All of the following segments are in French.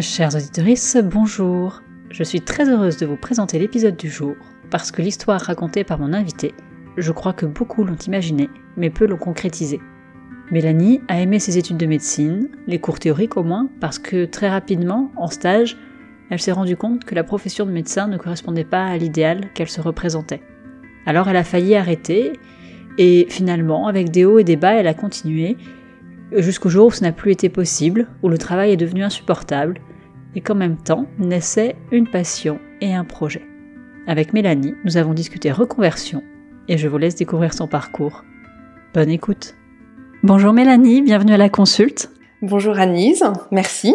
Chers auditeurs, bonjour. Je suis très heureuse de vous présenter l'épisode du jour parce que l'histoire racontée par mon invité, je crois que beaucoup l'ont imaginé, mais peu l'ont concrétisé. Mélanie a aimé ses études de médecine, les cours théoriques au moins, parce que très rapidement, en stage, elle s'est rendue compte que la profession de médecin ne correspondait pas à l'idéal qu'elle se représentait. Alors elle a failli arrêter, et finalement, avec des hauts et des bas, elle a continué, jusqu'au jour où ce n'a plus été possible, où le travail est devenu insupportable, et qu'en même temps naissait une passion et un projet. Avec Mélanie, nous avons discuté reconversion, et je vous laisse découvrir son parcours. Bonne écoute Bonjour Mélanie, bienvenue à la consulte. Bonjour Anise, merci.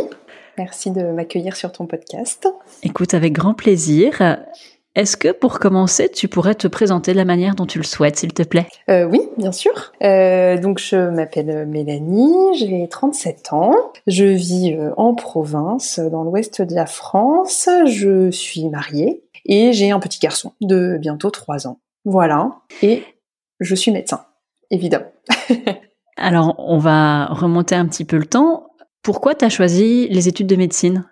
Merci de m'accueillir sur ton podcast. Écoute, avec grand plaisir. Est-ce que pour commencer, tu pourrais te présenter de la manière dont tu le souhaites, s'il te plaît? Euh, Oui, bien sûr. Euh, donc je m'appelle Mélanie, j'ai 37 ans, je vis euh, en province, dans l'ouest de la France, je suis mariée et j'ai un petit garçon de bientôt 3 ans. Voilà, et je suis médecin, évidemment. Alors, on va remonter un petit peu le temps. Pourquoi tu as choisi les études de médecine?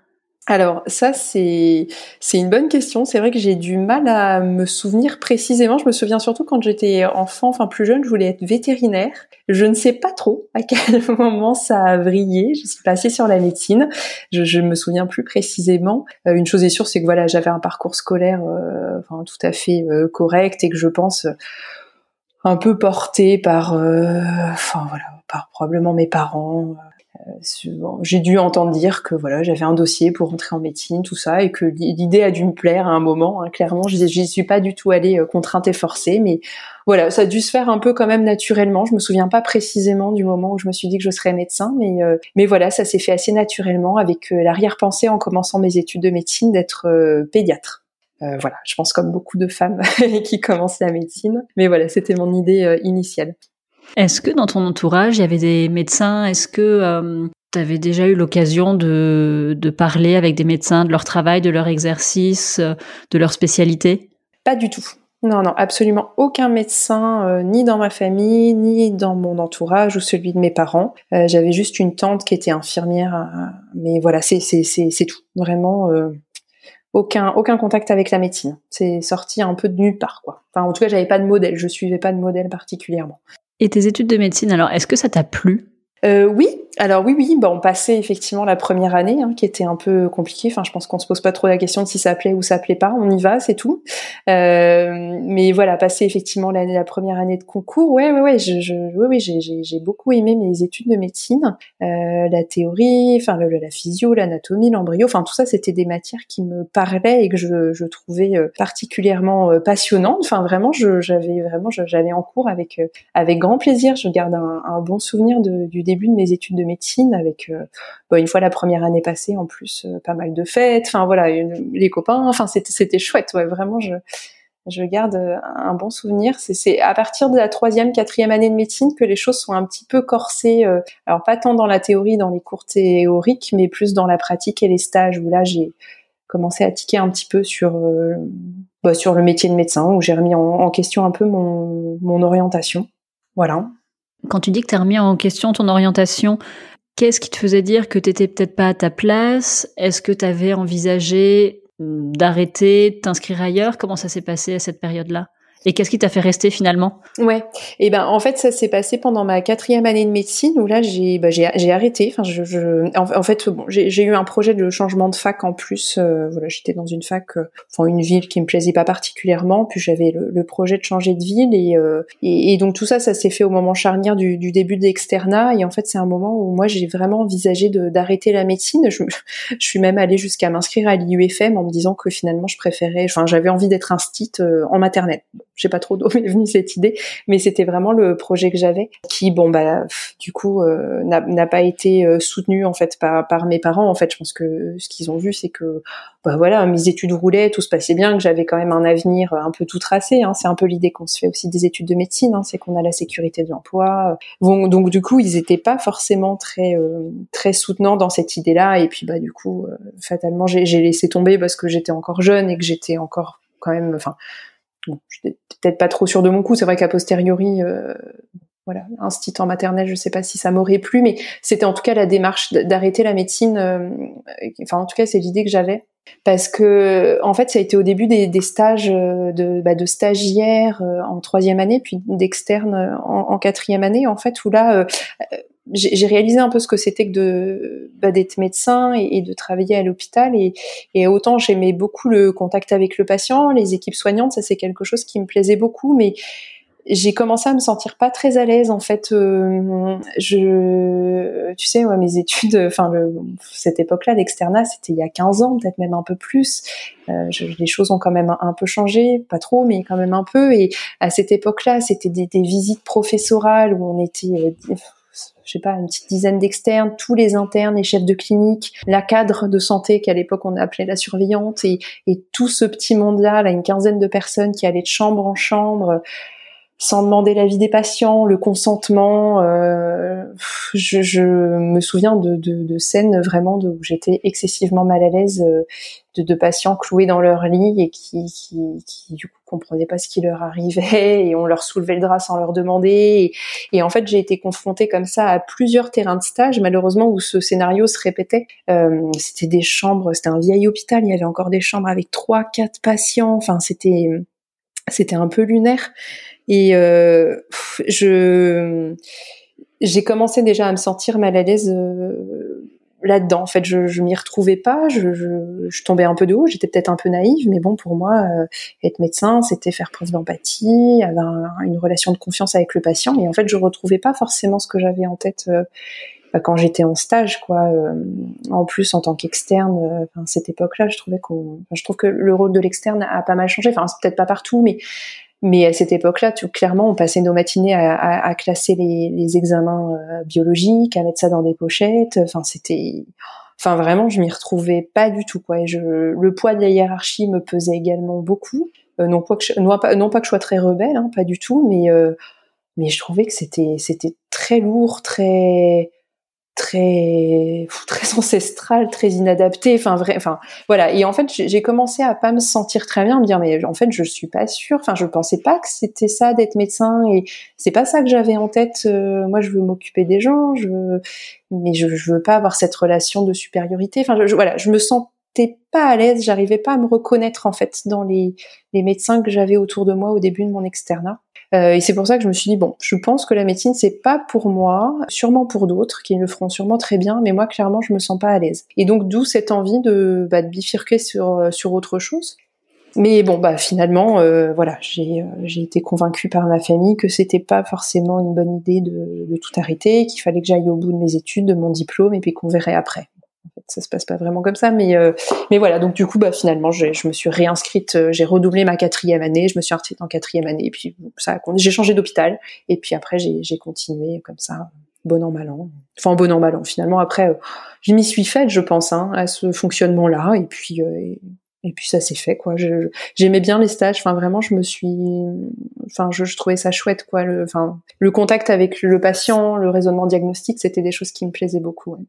Alors ça c'est c'est une bonne question. C'est vrai que j'ai du mal à me souvenir précisément. Je me souviens surtout quand j'étais enfant, enfin plus jeune, je voulais être vétérinaire. Je ne sais pas trop à quel moment ça a vrillé. Je suis passée sur la médecine. Je, je me souviens plus précisément. Euh, une chose est sûre, c'est que voilà, j'avais un parcours scolaire euh, enfin tout à fait euh, correct et que je pense un peu porté par, euh, enfin voilà, par probablement mes parents. Euh, j'ai dû entendre dire que voilà, j'avais un dossier pour rentrer en médecine, tout ça, et que l'idée a dû me plaire à un moment. Hein, clairement, je n'y suis pas du tout allée euh, contrainte et forcée, mais voilà, ça a dû se faire un peu quand même naturellement. Je me souviens pas précisément du moment où je me suis dit que je serais médecin, mais mais voilà, ça s'est fait assez naturellement avec l'arrière-pensée en commençant mes études de médecine d'être pédiatre. Euh, voilà, je pense comme beaucoup de femmes qui commencent la médecine. Mais voilà, c'était mon idée euh, initiale. Est-ce que dans ton entourage, il y avait des médecins? Est-ce que euh, tu avais déjà eu l'occasion de, parler avec des médecins de leur travail, de leur exercice, de leur spécialité? Pas du tout. Non, non, absolument aucun médecin, ni dans ma famille, ni dans mon entourage ou celui de mes parents. J'avais juste une tante qui était infirmière, mais voilà, c'est tout. Vraiment, aucun aucun contact avec la médecine. C'est sorti un peu de nulle part, quoi. Enfin, en tout cas, j'avais pas de modèle. Je suivais pas de modèle particulièrement. Et tes études de médecine, alors, est-ce que ça t'a plu? Euh, oui, alors oui, oui, bah on passait effectivement la première année, hein, qui était un peu compliquée. Enfin, je pense qu'on se pose pas trop la question de si ça plaît ou ça plaît pas. On y va, c'est tout. Euh, mais voilà, passer effectivement l'année, la première année de concours, ouais, ouais, ouais, je, je oui, oui, j'ai, beaucoup aimé mes études de médecine, euh, la théorie, enfin la physio, l'anatomie, l'embryo, enfin tout ça, c'était des matières qui me parlaient et que je, je trouvais euh, particulièrement euh, passionnantes. Enfin, vraiment, j'avais vraiment, j'allais en cours avec euh, avec grand plaisir. Je garde un, bon souvenir du début de mes études de médecine avec euh, bah, une fois la première année passée en plus euh, pas mal de fêtes enfin voilà les copains enfin c'était c'était chouette vraiment je je garde un bon souvenir. C'est à partir de la troisième, quatrième année de médecine que les choses sont un petit peu corsées. Euh, alors pas tant dans la théorie, dans les cours théoriques, mais plus dans la pratique et les stages où là j'ai commencé à tiquer un petit peu sur bah, sur le métier de médecin, où j'ai remis en, en, question un peu mon, mon orientation. Voilà. Quand tu dis que tu as remis en question ton orientation, qu'est-ce qui te faisait dire que tu n'étais peut-être pas à ta place? Est-ce que tu avais envisagé d'arrêter, de t'inscrire ailleurs? Comment ça s'est passé à cette période-là? Et qu'est-ce qui t'a fait rester finalement? Ouais, et eh ben en fait ça s'est passé pendant ma quatrième année de médecine où là j'ai bah, j'ai arrêté. Enfin je, je en, fait bon j'ai eu un projet de changement de fac en plus. Euh, voilà j'étais dans une fac, euh, enfin une ville qui me plaisait pas particulièrement. Puis j'avais le, le, projet de changer de ville et, euh, et, donc tout ça ça s'est fait au moment charnière du, du début de l'externat et en fait c'est un moment où moi j'ai vraiment envisagé d'arrêter la médecine. Je, je suis même allée jusqu'à m'inscrire à l'IUFM en me disant que finalement je préférais, enfin j'avais envie d'être instite en maternelle je sais pas trop d'où est venue cette idée, mais c'était vraiment le projet que j'avais, qui bon bah du coup euh, n'a pas été euh, soutenu en fait par, par mes parents. En fait, je pense que ce qu'ils ont vu, c'est que bah voilà, mes études roulaient, tout se passait bien, que j'avais quand même un avenir un peu tout tracé. Hein. C'est un peu l'idée qu'on se fait aussi des études de médecine, hein. c'est qu'on a la sécurité de l'emploi. Bon, donc du coup, ils étaient pas forcément très euh, très soutenants dans cette idée-là. Et puis bah du coup, fatalement, j'ai laissé tomber parce que j'étais encore jeune et que j'étais encore quand même, enfin je peut-être pas trop sûr de mon coup. C'est vrai qu'a posteriori, euh, voilà, institut maternelle, je sais pas si ça m'aurait plu, mais c'était en tout cas la démarche d'arrêter la médecine. enfin, en tout cas, c'est l'idée que j'avais parce que en fait ça a été au début des, stages de, bah, de stagiaires en troisième année puis d'externes en, en, quatrième année en fait où là j'ai réalisé un peu ce que c'était que de bah, d'être médecin et, de travailler à l'hôpital et, et, autant j'aimais beaucoup le contact avec le patient, les équipes soignantes, ça c'est quelque chose qui me plaisait beaucoup, mais j'ai commencé à me sentir pas très à l'aise en fait. Euh, je, tu sais, moi, mes études, enfin cette époque-là d'externat, c'était il y a 15 ans, peut-être même un peu plus. Euh, les choses ont quand même un, peu changé, pas trop, mais quand même un peu. Et à cette époque-là, c'était des, des, visites professorales où on était euh, je sais pas, une petite dizaine d'externes, tous les internes, les chefs de clinique, la cadre de santé qu'à l'époque on appelait la surveillante et, tout ce petit monde-là, là, une quinzaine de personnes qui allaient de chambre en chambre sans demander l'avis des patients, le consentement. Euh, je, je, me souviens de, de, de scènes vraiment où j'étais excessivement mal à l'aise euh, de, de, patients cloués dans leur lit et qui, qui, qui, du coup comprenaient pas ce qui leur arrivait et on leur soulevait le drap sans leur demander. Et, et en fait, j'ai été confrontée comme ça à plusieurs terrains de stage, malheureusement où ce scénario se répétait. Euh, c'était des chambres, c'était un vieil hôpital, il y avait encore des chambres avec trois, quatre patients. Enfin, c'était c'était un peu lunaire. Et euh, je j'ai commencé déjà à me sentir mal à l'aise euh, là-dedans. En fait, je, je m'y retrouvais pas. Je, je, je, tombais un peu de haut. J'étais peut-être un peu naïve, mais bon, pour moi, euh, être médecin, c'était faire preuve d'empathie, avoir une relation de confiance avec le patient. Et en fait, je retrouvais pas forcément ce que j'avais en tête euh, bah, quand j'étais en stage, quoi. en plus, en tant qu'externe, enfin, cette époque-là, je trouvais qu'on, je trouve que le rôle de l'externe a pas mal changé. Enfin, c'est peut-être pas partout, mais mais à cette époque-là, tu, clairement, on passait nos matinées à, classer les, examens euh, biologiques, à mettre ça dans des pochettes. Enfin, c'était, enfin vraiment, je m'y retrouvais pas du tout, quoi. Et le poids de la hiérarchie me pesait également beaucoup. Euh, non pas que je, non, pas, non pas que je sois très rebelle, hein, pas du tout, mais euh, mais je trouvais que c'était c'était très lourd, très très très ancestral, très inadapté, enfin vrai, enfin voilà. Et en fait, j'ai commencé à pas me sentir très bien, me dire mais en fait je suis pas sûre. Enfin, je pensais pas que c'était ça d'être médecin et c'est pas ça que j'avais en tête. Euh, moi, je veux m'occuper des gens, je veux, mais je, je veux pas avoir cette relation de supériorité. Enfin, je, voilà, je me sentais pas à l'aise, j'arrivais pas à me reconnaître en fait dans les, les médecins que j'avais autour de moi au début de mon externat. Euh, et c'est pour ça que je me suis dit bon, je pense que la médecine c'est pas pour moi, sûrement pour d'autres qui le feront sûrement très bien, mais moi clairement je me sens pas à l'aise. Et donc d'où cette envie de, bah, bifurquer sur euh, sur autre chose. Mais bon, bah finalement, euh, voilà, j'ai j'ai été convaincue par ma famille que c'était pas forcément une bonne idée de, de tout arrêter, qu'il fallait que j'aille au bout de mes études, de mon diplôme, et puis qu'on verrait après ça se passe pas vraiment comme ça, mais euh, mais voilà. Donc du coup, bah finalement, je me suis réinscrite, euh, j'ai redoublé ma quatrième année, je me suis inscrite en quatrième année, et puis ça, j'ai changé d'hôpital, et puis après j'ai continué comme ça, bon an mal an. Enfin bon an mal an. Finalement après, euh, je m'y suis faite, je pense, hein, à ce fonctionnement-là, et puis et, puis ça s'est fait quoi. J'aimais bien les stages, enfin vraiment, je me suis, enfin je, je trouvais ça chouette quoi. Le, enfin le contact avec le patient, le raisonnement diagnostique, c'était des choses qui me plaisaient beaucoup. Ouais.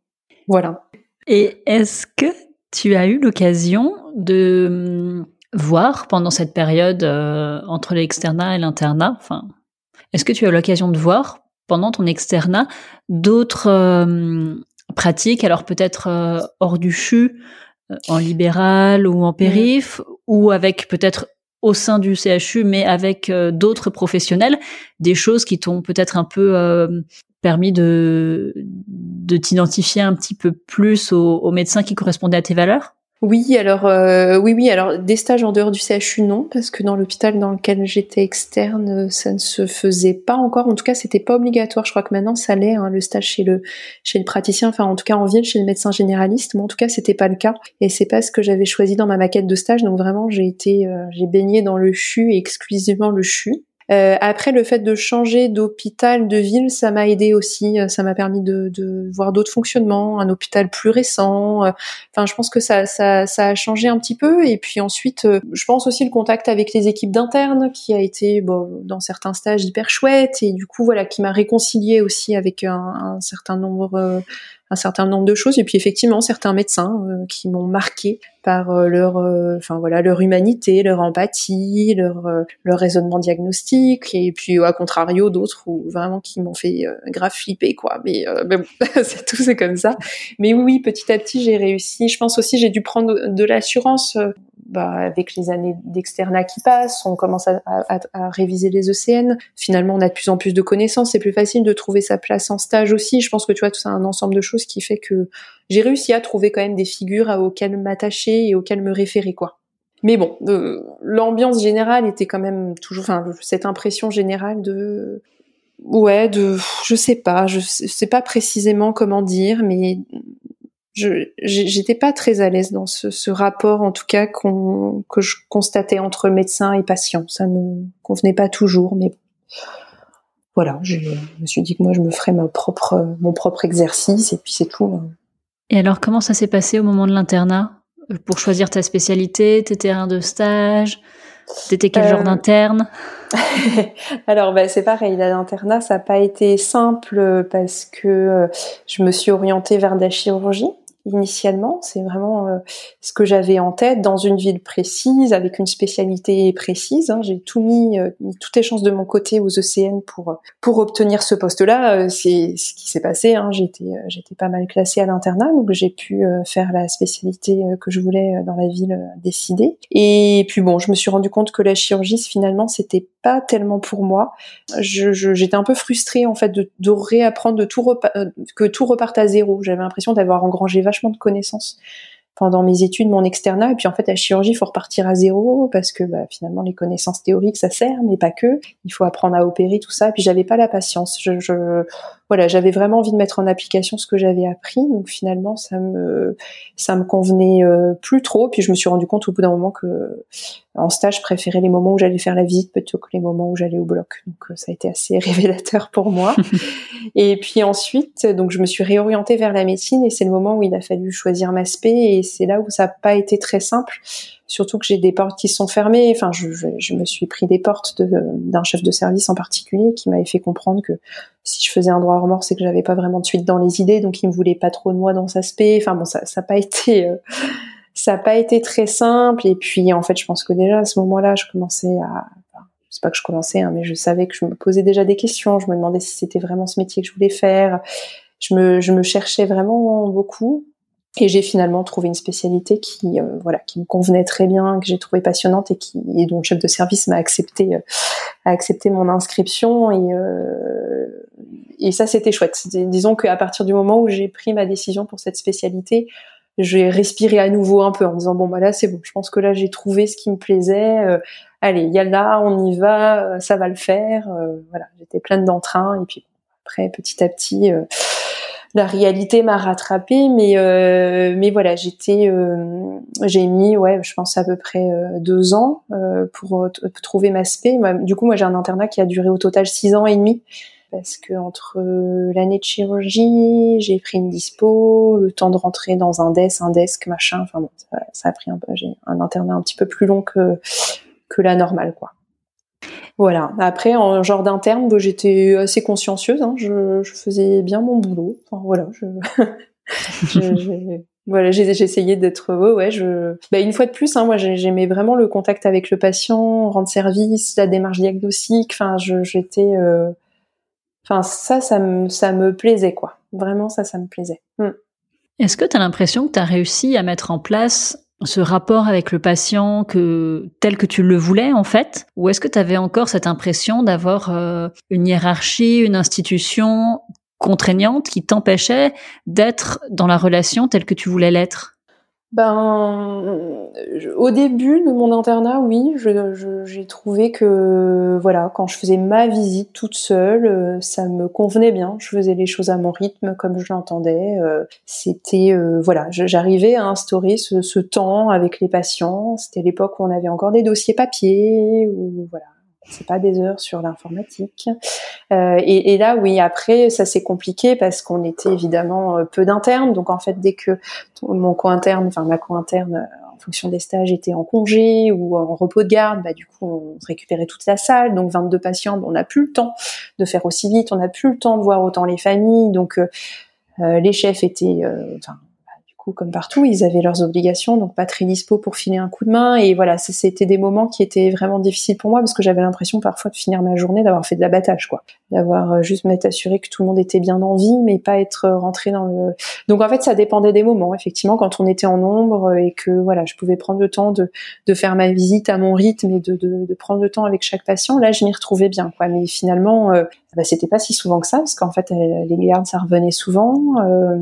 Voilà. Et est-ce que tu as eu l'occasion de hum, voir pendant cette période euh, entre l'externat et l'internat, enfin, est-ce que tu as eu l'occasion de voir pendant ton externat d'autres hum, pratiques, alors peut-être euh, hors du CHU, euh, en libéral ou en périph, ou avec peut-être au sein du CHU, mais avec d'autres professionnels, des choses qui t'ont peut-être un peu permis de, de t'identifier un petit peu plus aux, médecins qui correspondaient à tes valeurs? Oui, alors euh, oui, oui, alors des stages en dehors du CHU non, parce que dans l'hôpital dans lequel j'étais externe, ça ne se faisait pas encore. En tout cas, c'était pas obligatoire. Je crois que maintenant ça l'est, hein, le stage chez le chez le praticien, enfin en tout cas en ville chez le médecin généraliste. Mais en tout cas, c'était pas le cas, et c'est pas ce que j'avais choisi dans ma maquette de stage. Donc vraiment, j'ai été, euh, j'ai baigné dans le CHU et exclusivement le CHU. Euh, après, le fait de changer d'hôpital, de ville, ça m'a aidé aussi. Euh, ça m'a permis de, de voir d'autres fonctionnements, un hôpital plus récent. Euh, enfin, je pense que ça, ça, ça, a changé un petit peu. Et puis ensuite, je pense aussi le contact avec les équipes d'internes, qui a été, bon, dans certains stages hyper chouette. Et du coup, voilà, qui m'a réconcilié aussi avec un, un certain nombre un certain nombre de choses. Et puis effectivement, certains médecins qui m'ont marqué par leur, enfin voilà, leur humanité, leur empathie, leur leur raisonnement diagnostique. Et puis à contrario, d'autres où vraiment qui m'ont fait grave flipper quoi. Mais, mais bon, c'est tout, c'est comme ça. Mais oui, petit à petit, j'ai réussi. Je pense aussi, j'ai dû prendre de l'assurance bah, avec les années d'externat qui passent, on commence à, réviser les ECN. Finalement, on a de plus en plus de connaissances. C'est plus facile de trouver sa place en stage aussi. Je pense que tu vois, tout ça, un ensemble de choses qui fait que j'ai réussi à trouver quand même des figures auxquelles m'attacher et auxquelles me référer, quoi. Mais bon, l'ambiance générale était quand même toujours, enfin, cette impression générale de, ouais, de, je sais pas, je sais pas précisément comment dire, mais je j'étais pas très à l'aise dans ce, ce, rapport en tout cas qu'on que je constatais entre médecin et patient ça me convenait pas toujours mais voilà je, me suis dit que moi je me ferais ma propre mon propre exercice et puis c'est tout hein. et alors comment ça s'est passé au moment de l'internat? Pour choisir ta spécialité tes terrains de stage? T'étais quel genre euh, d'interne? Alors, bah, c'est pareil. L'internat, ça n'a pas été simple parce que euh, je me suis orientée vers de la chirurgie initialement. C'est vraiment euh, ce que j'avais en tête dans une ville précise, avec une spécialité précise. Hein. J'ai tout mis, euh, toutes les chances de mon côté aux ECN pour pour obtenir ce poste-là. Euh, c'est ce qui s'est passé. Hein. J'étais j'étais pas mal classée à l'internat, donc j'ai pu faire la spécialité que je voulais dans la ville décidée. Et puis bon, je me suis rendu compte que la chirurgie finalement c'était tellement pour moi. J'étais un peu frustrée en fait de, réapprendre de tout que tout reparte à zéro. J'avais l'impression d'avoir engrangé vachement de connaissances pendant mes études, mon externat, et puis en fait, la chirurgie, il faut repartir à zéro parce que bah, finalement, les connaissances théoriques, ça sert, mais pas que. Il faut apprendre à opérer tout ça. Et puis j'avais pas la patience. Je voilà, j'avais vraiment envie de mettre en application ce que j'avais appris. Donc finalement, ça me ça me convenait euh, plus trop. Puis je me suis rendu compte au bout d'un moment que en stage, je préférais les moments où j'allais faire la visite plutôt que les moments où j'allais au bloc. Donc euh, ça a été assez révélateur pour moi. et puis ensuite, donc je me suis réorientée vers la médecine et c'est le moment où il a fallu choisir ma spé et c'est là où ça n'a pas été très simple. Surtout que j'ai des portes qui sont fermées. Enfin, je, je, me suis pris des portes d'un chef de service en particulier qui m'avait fait comprendre que si je faisais un droit à remords, c'est que j'avais pas vraiment de suite dans les idées, donc il me voulait pas trop de moi dans sa spé. Enfin bon, ça n'a pas été euh, ça n'a pas été très simple. Et puis, en fait, je pense que déjà à ce moment-là, je commençais à, enfin, c'est pas que je commençais, hein, mais je savais que je me posais déjà des questions. Je me demandais si c'était vraiment ce métier que je voulais faire. Je me, je me cherchais vraiment beaucoup. Et j'ai finalement trouvé une spécialité qui, euh, voilà, qui me convenait très bien, que j'ai trouvé passionnante et qui, et dont le chef de service m'a accepté, euh, a accepté mon inscription. Et, euh, et ça, c'était chouette. Disons qu'à partir du moment où j'ai pris ma décision pour cette spécialité, j'ai respiré à nouveau un peu en disant bon bah là c'est bon, je pense que là j'ai trouvé ce qui me plaisait. Euh, allez, il y a là, on y va, euh, ça va le faire. Euh, voilà, j'étais pleine d'entrain et puis après petit à petit la réalité m'a rattrapée, mais mais voilà, j'étais, j'ai mis ouais, je pense à peu près deux ans pour trouver ma spé. Du coup, moi j'ai un internat qui a duré au total six ans et demi parce que entre euh, l'année de chirurgie, j'ai pris une dispo, le temps de rentrer dans un desk, un desk, machin. Enfin bon, ça, a pris un peu. J'ai un internat un petit peu plus long que que la normale, quoi. Voilà. Après, en genre d'interne, bah, j'étais assez consciencieuse. Hein. Je, je, faisais bien mon boulot. Enfin, voilà. Je, je, voilà, j'ai essayé d'être ouais, ouais, je bah, une fois de plus hein, moi j'aimais vraiment le contact avec le patient, rendre service, la démarche diagnostique, enfin j'étais euh, Enfin, ça, ça me, ça me plaisait, quoi. Vraiment, ça, ça me plaisait. Hmm. Est-ce que tu as l'impression que tu as réussi à mettre en place ce rapport avec le patient que tel que tu le voulais en fait? Ou est-ce que tu avais encore cette impression d'avoir euh, une hiérarchie, une institution contraignante qui t'empêchait d'être dans la relation telle que tu voulais l'être? Ben, au début de mon internat, oui, j'ai trouvé que voilà, quand je faisais ma visite toute seule, euh, ça me convenait bien. Je faisais les choses à mon rythme, comme je l'entendais. Euh, c'était euh, voilà, j'arrivais à instaurer ce, ce, temps avec les patients. C'était l'époque où on avait encore des dossiers papier, ou voilà, c'est pas des heures sur l'informatique. Euh, et, et, là, oui, après, ça s'est compliqué parce qu'on était évidemment euh, peu d'internes. Donc en fait, dès que mon co-interne, enfin ma co-interne, euh, en fonction des stages, était en congé ou en repos de garde, bah du coup, on récupérait toute la salle. Donc 22 patients, on n'a plus le temps de faire aussi vite, on n'a plus le temps de voir autant les familles. Donc les chefs étaient, enfin comme partout, ils avaient leurs obligations, donc pas très dispo pour filer un coup de main. Et voilà, c'était des moments qui étaient vraiment difficiles pour moi parce que j'avais l'impression parfois de finir ma journée, d'avoir fait de l'abattage, quoi, d'avoir euh, juste m'être assuré que tout le monde était bien en vie, mais pas être euh, rentré dans le. Donc en fait, ça dépendait des moments. Effectivement, quand on était en nombre et que voilà, je pouvais prendre le temps de, faire ma visite à mon rythme et de prendre le temps avec chaque patient, là, je m'y retrouvais bien, quoi. Mais finalement, euh, bah, c'était pas si souvent que ça parce qu'en fait, les gardes, ça revenait souvent. Euh,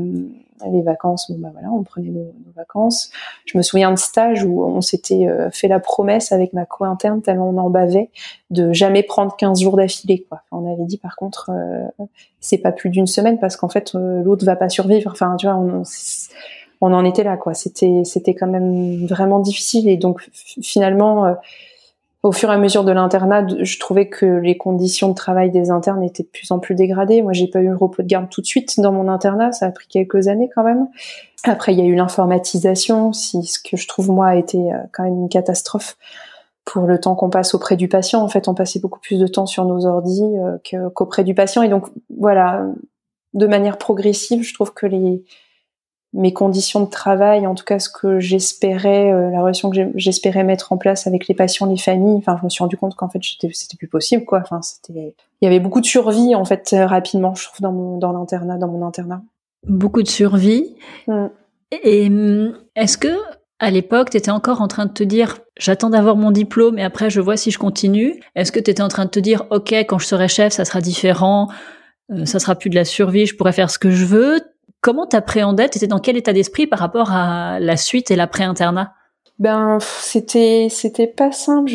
les vacances, bon bah voilà, on prenait nos, vacances. Je me souviens de stage où on s'était euh, fait la promesse avec ma co-interne tellement on en bavait de jamais prendre 15 jours d'affilée quoi. on avait dit par contre euh, c'est pas plus d'une semaine parce qu'en fait euh, l'autre va pas survivre. Enfin tu vois on, on en était là quoi. C'était c'était quand même vraiment difficile et donc finalement au fur et à mesure de l'internat, je trouvais que les conditions de travail des internes étaient de plus en plus dégradées. Moi, j'ai pas eu le repos de garde tout de suite dans mon internat, ça a pris quelques années quand même. Après, il y a eu l'informatisation, ce que je trouve moi a été euh, quand même une catastrophe pour le temps qu'on passe auprès du patient. En fait, on passait beaucoup plus de temps sur nos ordis euh, qu'auprès du patient. Et donc, voilà, de manière progressive, je trouve que les mes conditions de travail, en tout cas ce que j'espérais, euh, la relation que j'espérais mettre en place avec les patients, les familles. Enfin, je me suis rendu compte qu'en fait, c'était plus possible, quoi. Enfin, c'était, il y avait beaucoup de survie en fait euh, rapidement, je trouve, dans mon dans l'internat, dans mon internat. Beaucoup de survie. Mm. Et hum, est-ce que à l'époque, tu étais encore en train de te dire j'attends d'avoir mon diplôme et après je vois si je continue? Est-ce que tu étais en train de te dire OK, quand je serai chef, ça sera différent, euh, ça sera plus de la survie, je pourrais faire ce que je veux? Comment t'appréhendais? T'étais dans quel état d'esprit par rapport à la suite et l'après-internat? Ben, c'était c'était pas simple.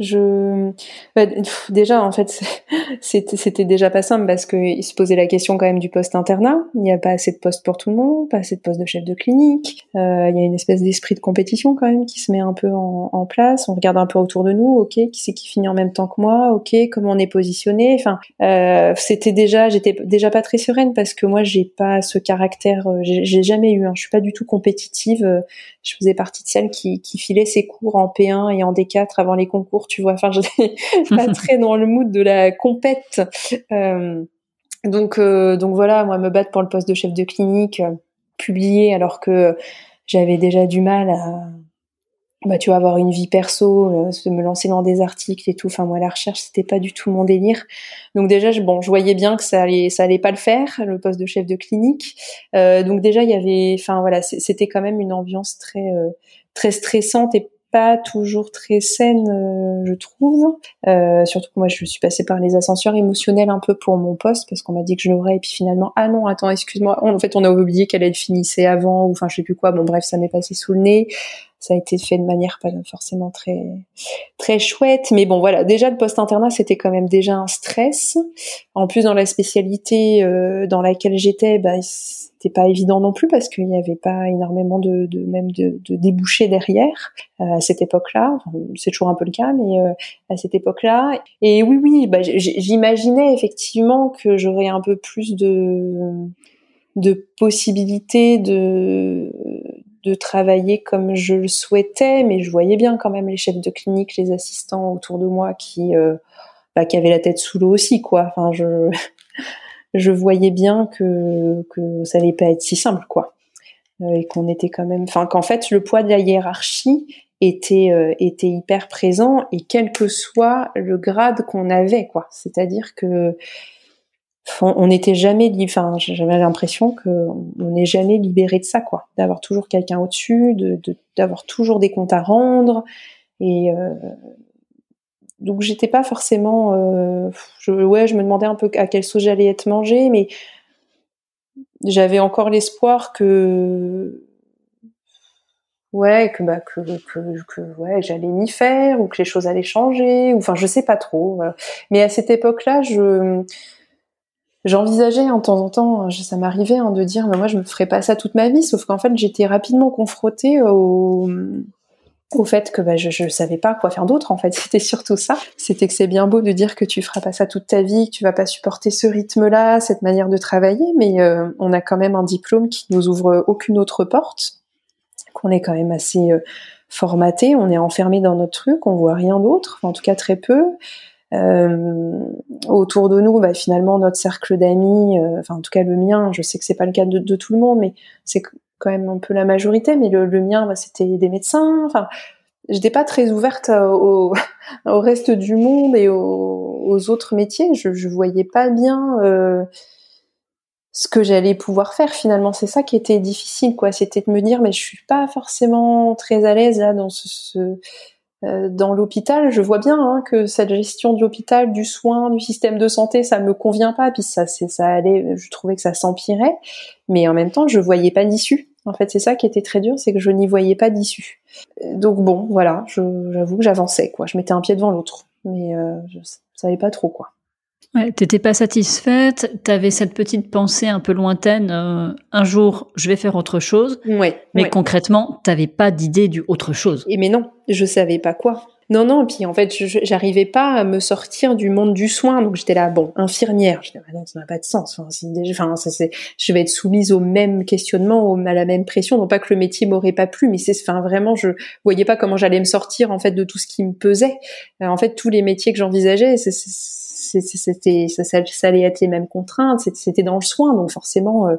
Je bah, déjà en fait c'était déjà pas simple parce que il se posait la question quand même du poste internat il n'y a pas assez de postes pour tout le monde pas assez de postes de chef de clinique. Euh, il y a une espèce d'esprit de compétition quand même qui se met un peu en, place. On regarde un peu autour de nous. Ok qui c'est qui finit en même temps que moi? Ok comment on est positionné? Enfin euh, c'était déjà j'étais déjà pas très sereine parce que moi j'ai pas ce caractère euh, j'ai jamais eu hein, je suis pas du tout compétitive. Je faisais partie de celles qui, qui filaient ses cours en P1 et en D4 avant les concours tu vois. Enfin, j'étais pas très dans le mood de la compète. Euh, donc, euh, donc voilà, moi, me battre pour le poste de chef de clinique, euh, publié alors que j'avais déjà du mal à, bah, tu vois, avoir une vie perso, se me lancer dans des articles et tout. Enfin, moi, la recherche, c'était pas du tout mon délire. Donc déjà, je, bon, je voyais bien que ça allait, ça allait pas le faire, le poste de chef de clinique. donc déjà, il y avait, enfin voilà, c'était quand même une ambiance très, très stressante et toujours très saine, euh, je trouve. Euh, surtout que moi, je suis passée par les ascenseurs émotionnels un peu pour mon poste parce qu'on m'a dit que je l'aurais et puis finalement, ah non, attends, excuse-moi. En fait, on a oublié qu'elle elle finissait avant ou enfin, je sais plus quoi. Bon, bref, ça m'est passé sous le nez. Ça a été fait de manière pas forcément très très chouette, mais bon voilà. Déjà le poste internat c'était quand même déjà un stress. En plus dans la spécialité euh, dans laquelle j'étais, bah, c'était pas évident non plus parce qu'il n'y avait pas énormément de, même de, débouchés derrière euh, à cette époque-là. c'est toujours un peu le cas, mais euh, à cette époque-là. Et oui, oui, bah, j'imaginais effectivement que j'aurais un peu plus de de possibilités de de travailler comme je le souhaitais, mais je voyais bien quand même les chefs de clinique, les assistants autour de moi qui euh, bah, qui avaient la tête sous l'eau aussi, quoi. Enfin, je je voyais bien que, que ça allait pas être si simple, quoi. Euh, et qu'on était quand même, enfin, qu'en fait, le poids de la hiérarchie était, euh, était hyper présent et quel que soit le grade qu'on avait, quoi. C'est-à-dire que, on n'était jamais, enfin, j'avais l'impression qu'on n'est jamais libéré de ça, quoi. D'avoir toujours quelqu'un au-dessus, de, d'avoir toujours des comptes à rendre. Et, euh, donc j'étais pas forcément euh, je, ouais je me demandais un peu à quelle sauce j'allais être mangée mais j'avais encore l'espoir que ouais que bah que que, que ouais j'allais m'y faire ou que les choses allaient changer ou enfin je sais pas trop mais à cette époque là je j'envisageais de temps en temps ça m'arrivait hein, de dire mais moi je me ferais pas ça toute ma vie sauf qu'en fait j'étais rapidement confrontée au au fait que bah, je ne savais pas quoi faire d'autre en fait. C'était surtout ça. C'était que c'est bien beau de dire que tu feras pas ça toute ta vie que tu vas pas supporter ce rythme là cette manière de travailler mais euh, on a quand même un diplôme qui nous ouvre aucune autre porte qu'on est quand même assez euh, formaté on est enfermé dans notre truc on voit rien d'autre en tout cas très peu autour de nous, bah, finalement, notre cercle d'amis, euh, enfin en tout cas le mien, je sais que c'est pas le cas de, tout le monde, mais c'est quand même un peu la majorité. Mais le, mien, bah, c'était des médecins. Enfin, j'étais pas très ouverte au, au, reste du monde et aux, autres métiers. Je, je voyais pas bien. Euh, ce que j'allais pouvoir faire finalement c'est ça qui était difficile quoi c'était de me dire mais je suis pas forcément très à l'aise là dans ce, euh, dans l'hôpital je vois bien hein, que cette gestion de l'hôpital du soin du système de santé ça me convient pas puis ça c'est ça allait je trouvais que ça s'empirait. Mais en même temps je voyais pas d'issue. En fait c'est ça qui était très dur c'est que je n'y voyais pas d'issue. Donc bon voilà j'avoue que j'avançais quoi. Je mettais un pied devant l'autre mais euh, je savais pas trop quoi Ouais, t'étais pas satisfaite, t'avais cette petite pensée un peu lointaine, euh, un jour je vais faire autre chose. Ouais. Mais ouais. concrètement, t'avais pas d'idée du autre chose. Et mais non, je savais pas quoi. Non, non, et puis en fait, j'arrivais pas à me sortir du monde du soin, donc j'étais là, bon, infirmière, je disais, ah non, ça n'a pas de sens, enfin, enfin ça, c'est, je vais être soumise au même questionnement, à la même pression, non pas que le métier m'aurait pas plu, mais c'est, enfin, vraiment, je voyais pas comment j'allais me sortir, en fait, de tout ce qui me pesait. Euh, en fait, tous les métiers que j'envisageais, c'est c'était ça, ça, allait être les mêmes contraintes c'était dans le soin donc forcément euh,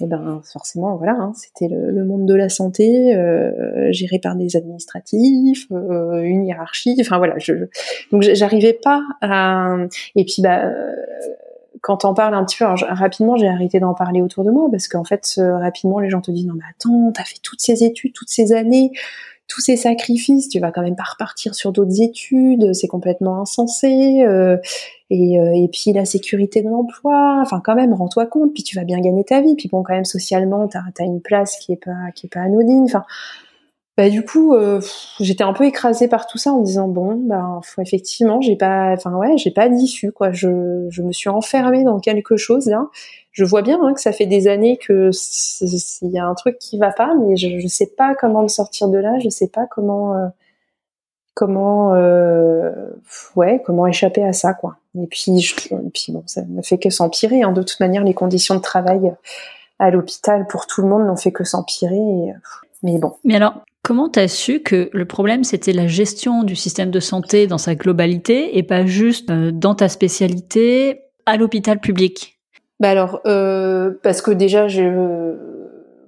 eh ben forcément voilà hein, c'était le, monde de la santé euh, géré par des administratifs euh, une hiérarchie enfin voilà je, donc j'arrivais pas à et puis bah quand on parle un petit peu, rapidement, j'ai arrêté d'en parler autour de moi parce qu'en fait, rapidement, les gens te disent non mais attends, t'as fait toutes ces études, toutes ces années, tous ces sacrifices, tu vas quand même pas repartir sur d'autres études, c'est complètement insensé. Euh, et, euh, et, puis la sécurité de l'emploi, enfin quand même, rends-toi compte, puis tu vas bien gagner ta vie, puis bon quand même socialement, t'as as une place qui est pas qui est pas anodine. Bah du coup, euh, j'étais un peu écrasée par tout ça en me disant bon, bah effectivement, j'ai pas, enfin ouais, j'ai pas d'issue quoi. Je je me suis enfermée dans quelque chose là je vois bien hein, que ça fait des années que il y a un truc qui va pas, mais je, je sais pas comment me sortir de là, je sais pas comment euh, comment euh, ouais comment échapper à ça quoi. Et puis puis bon, ça ne fait que s'empirer. Hein. De toute manière, les conditions de travail à l'hôpital pour tout le monde n'ont fait que s'empirer. Mais bon. Mais alors, comment t'as su que le problème c'était la gestion du système de santé dans sa globalité et pas juste euh, dans ta spécialité à l'hôpital public? Bah alors, euh, parce que déjà, j'ai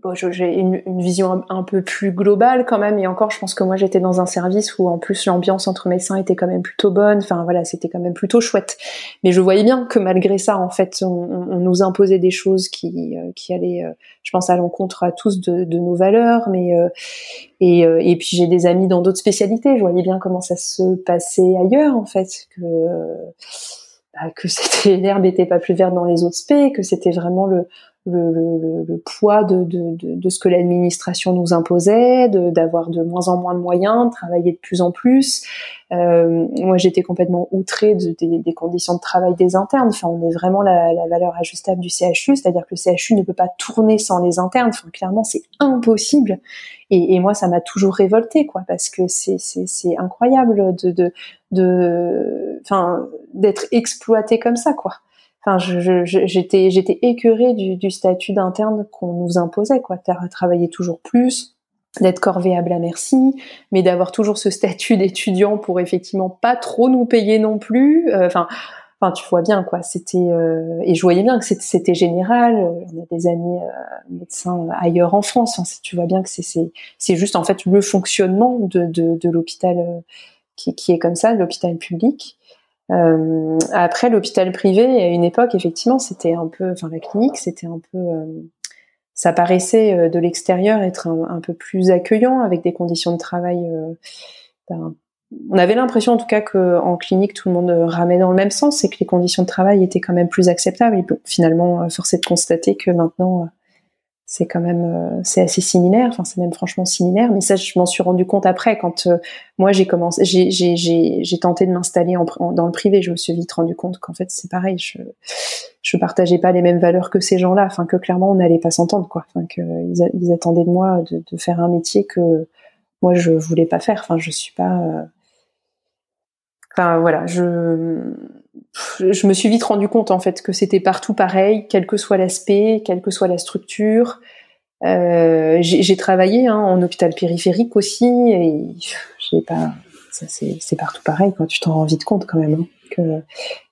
bon, une, vision un, peu plus globale quand même, et encore, je pense que moi, j'étais dans un service où en plus l'ambiance entre médecins était quand même plutôt bonne. Enfin voilà, c'était quand même plutôt chouette. Mais je voyais bien que malgré ça, en fait, on, nous imposait des choses qui, euh, qui allaient, euh, je pense, à l'encontre à tous de, nos valeurs. Mais euh, et, et puis j'ai des amis dans d'autres spécialités. Je voyais bien comment ça se passait ailleurs, en fait, que bah, que c'était l'herbe était pas plus verte dans les autres spé, que c'était vraiment le, le, le, le poids de, de, de, de, ce que l'administration nous imposait, d'avoir de, moins en moins de moyens, de travailler de plus en plus. Euh, moi, j'étais complètement outrée de, des, des conditions de travail des internes. Enfin, on est vraiment la, la valeur ajustable du CHU, c'est-à-dire que le CHU ne peut pas tourner sans les internes. Enfin, clairement, c'est impossible. Et, et, moi, ça m'a toujours révolté, quoi, parce que c'est incroyable de, de, de, enfin, d'être exploité comme ça, quoi. Enfin, j'étais j'étais écœurée du, du statut d'interne qu'on nous imposait, quoi. Travailler toujours plus, d'être corvéable à merci, mais d'avoir toujours ce statut d'étudiant pour effectivement pas trop nous payer non plus. Euh, enfin, tu vois bien, quoi. C'était euh, et je voyais bien que c'était général. On a des amis euh, médecins ailleurs en France. Enfin, tu vois bien que c'est c'est juste en fait le fonctionnement de de, de l'hôpital euh, qui, qui est comme ça, l'hôpital public. Euh, après, l'hôpital privé, à une époque, effectivement, c'était un peu, enfin la clinique, c'était un peu, euh, ça paraissait euh, de l'extérieur être un, peu plus accueillant, avec des conditions de travail. Euh, ben, on avait l'impression, en tout cas, que en clinique, tout le monde ramait dans le même sens, et que les conditions de travail étaient quand même plus acceptables. Et finalement, force est de constater que maintenant, c'est quand même euh, c'est assez similaire. Enfin c'est même franchement similaire. Mais ça je m'en suis rendu compte après quand euh, moi j'ai commencé j'ai tenté de m'installer en, dans le privé. Je me suis vite rendu compte qu'en fait c'est pareil. Je je partageais pas les mêmes valeurs que ces gens-là. Enfin que clairement on n'allait pas s'entendre quoi. Enfin que ils, attendaient de moi de, de, faire un métier que moi je voulais pas faire. Enfin je suis pas euh... enfin voilà je je me suis vite rendu compte en fait que c'était partout pareil, quel que soit l'aspect, quelle que soit la structure. Euh, j'ai travaillé hein, en hôpital périphérique aussi et j'ai pas, c'est partout pareil quand tu t'en rends vite compte quand même. Hein,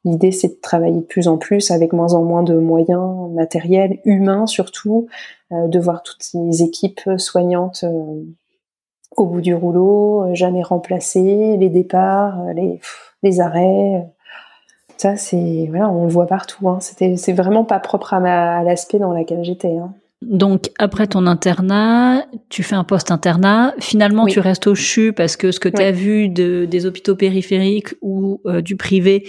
l'idée c'est de travailler de plus en plus avec moins en moins de moyens matériels, humains surtout, de voir toutes ces équipes soignantes au bout du rouleau, jamais remplacées, les départs, les, les arrêts. Ça, c'est voilà, on le voit partout. Hein. C'était, c'est vraiment pas propre à, l'aspect dans lequel j'étais. Hein. Donc après ton internat, tu fais un post-internat. Finalement, tu restes au CHU parce que ce que tu as vu de, des hôpitaux périphériques ou euh, du privé,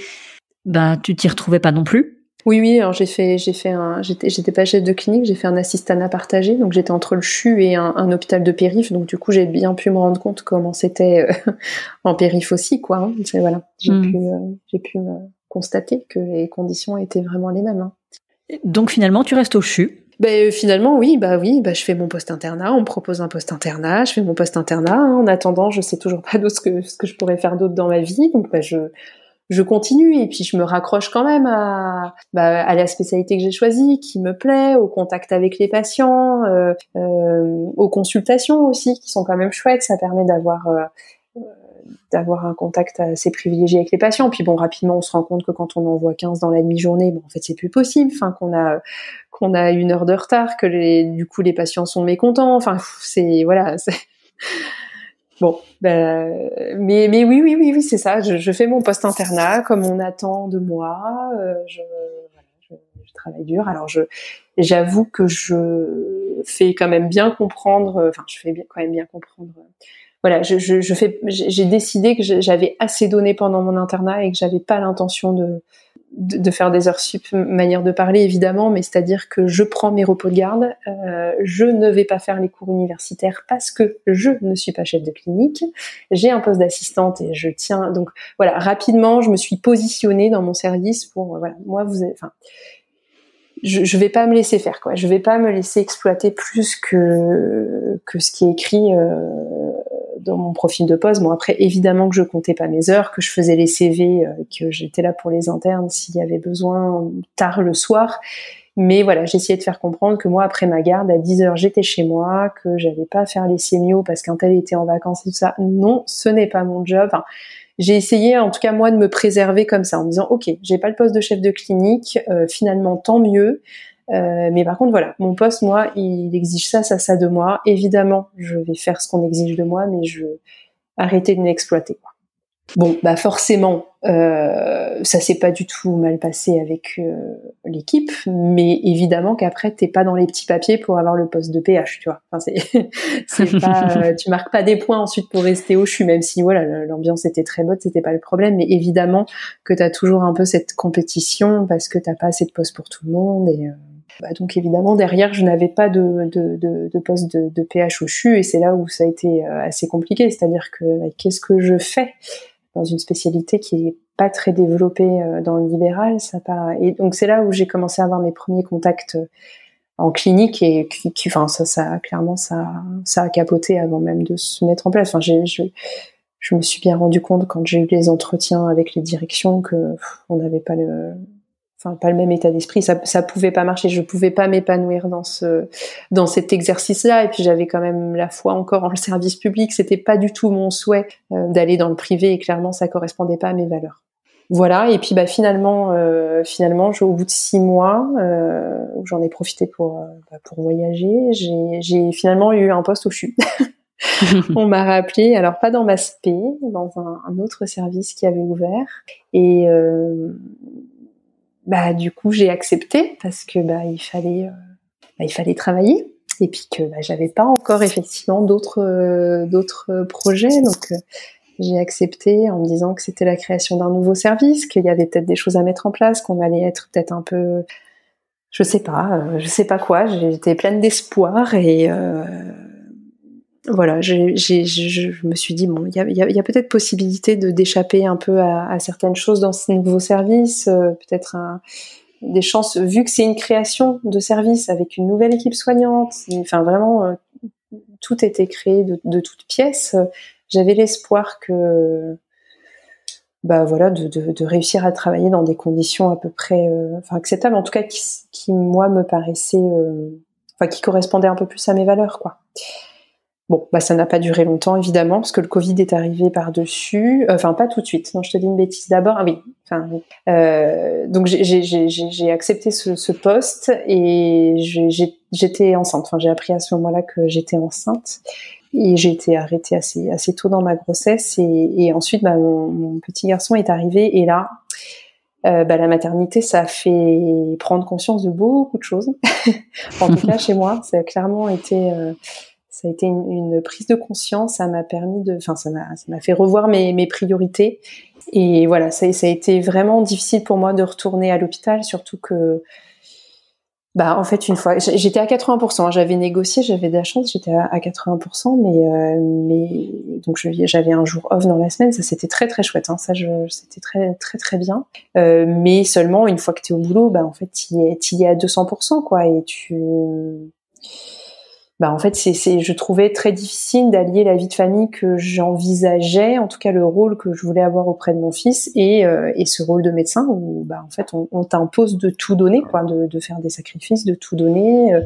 ben tu t'y retrouvais pas non plus. Oui, oui. Alors j'ai fait, j'ai fait un, j'étais, j'étais pas chef de clinique, j'ai fait un assistanat partagé, donc j'étais entre le CHU et un, hôpital de périph. Donc du coup, j'ai bien pu me rendre compte comment c'était euh, en périph aussi, quoi. Hein. Voilà, j'ai hmm. pu, euh, j'ai pu constater que les conditions étaient vraiment les mêmes. Hein. Donc finalement, tu restes au CHU? Ben, finalement, oui, bah oui, bah, je fais mon post-internat, on me propose un post-internat, je fais mon post-internat. Hein. En attendant, je sais toujours pas ce que, ce que je pourrais faire d'autre dans ma vie, donc bah, je, je continue et puis je me raccroche quand même à, bah, à la spécialité que j'ai choisie, qui me plaît, au contact avec les patients, euh, euh, aux consultations aussi, qui sont quand même chouettes. Ça permet d'avoir euh, d'avoir un contact assez privilégié avec les patients. Puis bon, rapidement, on se rend compte que quand on en voit 15 dans la demi-journée, bon, en fait, c'est plus possible. Qu'on a qu'on a une heure de retard, que du coup, les patients sont mécontents. Enfin, c'est voilà. Bon, ben, mais mais oui, oui, oui, oui, c'est ça. Je, fais mon post internat comme on attend de moi. Euh, je, je, travaille dur. Alors, j'avoue que je fais quand même bien comprendre. Enfin, je fais bien, quand même bien comprendre voilà, je, je, fais, j'ai décidé que j'avais assez donné pendant mon internat et que j'avais pas l'intention de, de, faire des heures sup, manière de parler évidemment, mais c'est-à-dire que je prends mes repos de garde, euh, je ne vais pas faire les cours universitaires parce que je ne suis pas chef de clinique, j'ai un poste d'assistante et je tiens donc voilà rapidement je me suis positionnée dans mon service pour voilà moi vous enfin je, je vais pas me laisser faire quoi, je vais pas me laisser exploiter plus que que ce qui est écrit euh, dans mon profil de poste. Bon après évidemment que je comptais pas mes heures, que je faisais les CV, euh, que j'étais là pour les internes s'il y avait besoin tard le soir. Mais voilà, j'essayais de faire comprendre que moi, après ma garde, à 10 heures, j'étais chez moi, que j'avais pas faire les sémios parce qu'un tel était en vacances et tout ça. Non, ce n'est pas mon job. J'ai essayé, en tout cas moi, de me préserver comme ça, en disant, ok, j'ai pas le poste de chef de clinique, euh, finalement, tant mieux. Euh, mais par contre, voilà, mon poste, moi, il exige ça, ça, ça de moi. Évidemment, je vais faire ce qu'on exige de moi, mais je arrêter de m'exploiter. Bon, bah forcément, euh, ça s'est pas du tout mal passé avec euh, l'équipe, mais évidemment qu'après t'es pas dans les petits papiers pour avoir le poste de PH, tu vois. Enfin, c'est, c'est pas, euh, tu marques pas des points ensuite pour rester au CHU, même si voilà l'ambiance était très bonne, c'était pas le problème, mais évidemment que t'as toujours un peu cette compétition parce que t'as pas assez de postes pour tout le monde et euh, bah, donc évidemment derrière je n'avais pas de, de, de, de poste de, PH au CHU et c'est là où ça a été assez compliqué, c'est-à-dire que bah, qu'est-ce que je fais? Dans une spécialité qui est pas très développée euh, dans le libéral, ça pas et donc c'est là où j'ai commencé à avoir mes premiers contacts euh, en clinique et qui, qui enfin ça, ça clairement ça ça a capoté avant même de se mettre en place. Enfin j'ai je, je me suis bien rendu compte quand j'ai eu les entretiens avec les directions que on n'avait pas le enfin pas le même état d'esprit. Ça ça pouvait pas marcher. Je pouvais pas m'épanouir dans ce dans cet exercice là et puis j'avais quand même la foi encore en le service public. C'était pas du tout mon souhait euh, d'aller dans le privé. Et clairement ça correspondait pas à mes valeurs. Voilà. Et puis bah finalement euh, finalement au bout de six mois euh, j'en ai profité pour euh, bah, pour voyager j'ai j'ai finalement eu un poste au CHU on m'a rappelé, alors pas dans ma spé, dans un, un, autre service qui avait ouvert. Et euh, bah du coup j'ai accepté parce que bah il fallait euh, bah, il fallait travailler. Et puis que bah, j'avais pas encore effectivement d'autres euh, d'autres projets. Donc euh, j'ai accepté en me disant que c'était la création d'un nouveau service qu'il y avait peut-être des choses à mettre en place qu'on allait être peut-être un peu je sais pas je sais pas quoi. J'étais pleine d'espoir et voilà, je, me suis dit il y a, peut-être possibilité d'échapper un peu à, certaines choses dans ce nouveau service, euh, peut-être des chances vu que c'est une création de service avec une nouvelle équipe soignante. Enfin vraiment, euh, tout était créé de, de toutes pièces. J'avais l'espoir que bah voilà de, réussir à travailler dans des conditions à peu près euh, acceptables en tout cas qui, qui moi me paraissaient enfin qui correspondaient un peu plus à mes valeurs quoi Bon, bah ça n'a pas duré longtemps évidemment parce que le Covid est arrivé par-dessus. Enfin, pas tout de suite. Non, je te dis une bêtise d'abord. Ah oui. Enfin, euh, donc j'ai accepté ce, poste et j'étais enceinte. Enfin, j'ai appris à ce moment-là que j'étais enceinte et j'ai été arrêtée assez assez tôt dans ma grossesse et, ensuite bah, mon, mon, petit garçon est arrivé et là euh, bah, la maternité, ça a fait prendre conscience de beaucoup de choses. en tout cas, chez moi, ça a clairement été, euh, ça a été une, prise de conscience. Ça m'a permis de, enfin, ça m'a, fait revoir mes, priorités. Et voilà, ça, ça a été vraiment difficile pour moi de retourner à l'hôpital, surtout que bah en fait une fois j'étais à 80%, j'avais négocié, j'avais de la chance, j'étais à 80%, mais euh, mais donc j'avais un jour off dans la semaine, ça c'était très très chouette, hein, ça c'était très très très bien. Euh, mais seulement une fois que tu es au boulot, bah en fait tu y es à 200% quoi et tu bah en fait c'est je trouvais très difficile d'allier la vie de famille que j'envisageais en tout cas le rôle que je voulais avoir auprès de mon fils et, euh, et ce rôle de médecin où bah en fait on, t'impose de tout donner quoi de, de, faire des sacrifices de tout donner euh,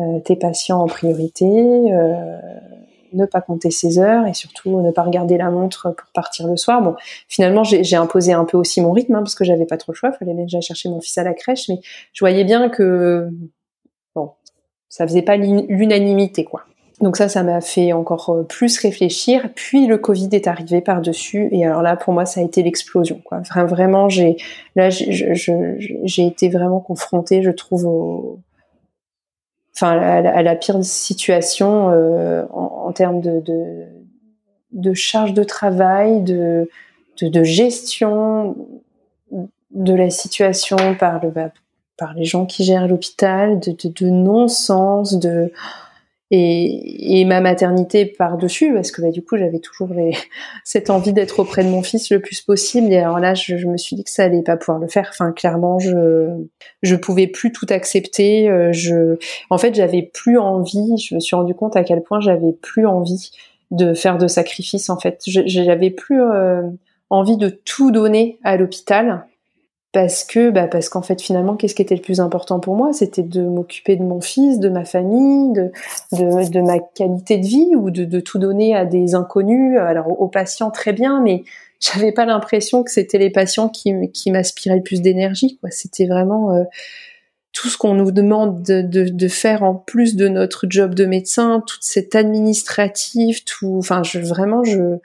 euh tes patients en priorité euh, ne pas compter ses heures et surtout ne pas regarder la montre pour partir le soir. Bon, finalement, j'ai imposé un peu aussi mon rythme hein, parce que j'avais pas trop le choix. Fallait déjà chercher mon fils à la crèche, mais je voyais bien que ça faisait pas l'unanimité quoi. Donc ça, ça m'a fait encore euh, plus réfléchir. Puis le Covid est arrivé par-dessus, et alors là, pour moi, ça a été l'explosion. Quoi. Vraiment, j'ai là, j'ai été vraiment confrontée, je trouve, au, enfin, à, la, pire situation euh, en, termes de, de, de, charge de travail, de, de, de gestion de la situation par le bah, par les gens qui gèrent l'hôpital, de, non-sens, de et, ma maternité par dessus parce que bah, du coup j'avais toujours cette envie d'être auprès de mon fils le plus possible. Et alors là je, je, me suis dit que ça allait pas pouvoir le faire. Enfin clairement je je pouvais plus tout accepter euh, je en fait j'avais plus envie je me suis rendu compte à quel point j'avais plus envie de faire de sacrifices en fait. J'avais plus euh, envie de tout donner à l'hôpital parce que bah parce qu'en fait finalement qu'est-ce qui était le plus important pour moi? C'était de m'occuper de mon fils de ma famille de, de, ma qualité de vie ou de, de, tout donner à des inconnus. Alors aux patients très bien mais j'avais pas l'impression que c'était les patients qui, qui m'aspiraient le plus d'énergie quoi. C'était vraiment euh, tout ce qu'on nous demande de, de, de, faire en plus de notre job de médecin toute cette administrative tout enfin je vraiment je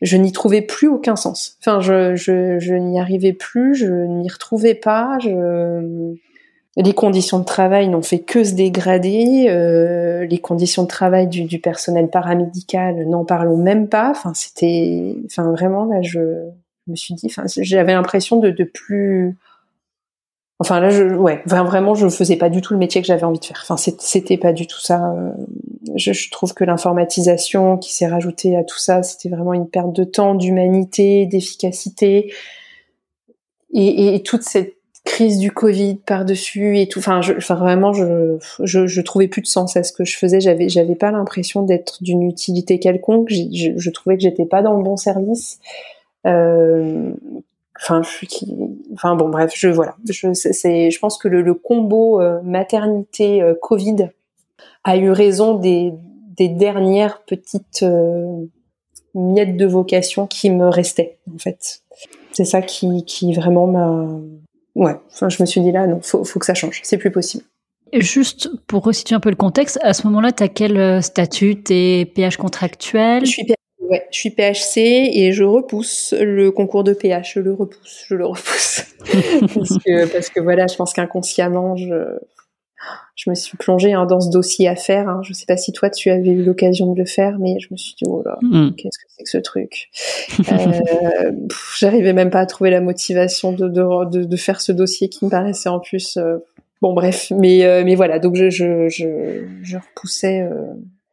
je n'y trouvais plus aucun sens. Enfin, je, je, je n'y arrivais plus, je n'y retrouvais pas. Je... Les conditions de travail n'ont fait que se dégrader. Euh, les conditions de travail du, du personnel paramédical, n'en parlons même pas. Enfin, c'était, enfin vraiment là, je, me suis dit, enfin, j'avais l'impression de, de plus Enfin là, je, ouais, vraiment, je faisais pas du tout le métier que j'avais envie de faire. Enfin, c'était pas du tout ça. Euh, je, trouve que l'informatisation qui s'est rajoutée à tout ça, c'était vraiment une perte de temps, d'humanité, d'efficacité, et, toute cette crise du Covid par dessus et tout. Enfin, vraiment, je, je, trouvais plus de sens à ce que je faisais. J'avais, j'avais pas l'impression d'être d'une utilité quelconque. Je, je, trouvais que j'étais pas dans le bon service. Euh, Enfin, je suis enfin bon, bref, je voilà, je c'est, je pense que le, le combo euh, maternité euh, Covid a eu raison des, des dernières petites euh, miettes de vocation qui me restaient en fait. C'est ça qui, qui vraiment m'a, ouais. Enfin, je me suis dit là, non, faut, faut que ça change, c'est plus possible. juste pour resituer un peu le contexte, à ce moment-là, tu as quel statut? T'es PH contractuel? Je suis Ouais, je suis PHC et je repousse le concours de PH, je le repousse, je le repousse. parce, que, parce que voilà, je pense qu'inconsciemment, je, je me suis plongée hein, dans ce dossier à faire. Hein. Je sais pas si toi tu avais eu l'occasion de le faire, mais je me suis dit oh là, mm. qu'est-ce que c'est que ce truc? Euh, J'arrivais même pas à trouver la motivation de, de, de, faire ce dossier qui me paraissait en plus. Euh, bon bref, mais euh, mais voilà, donc je je je, je repoussais.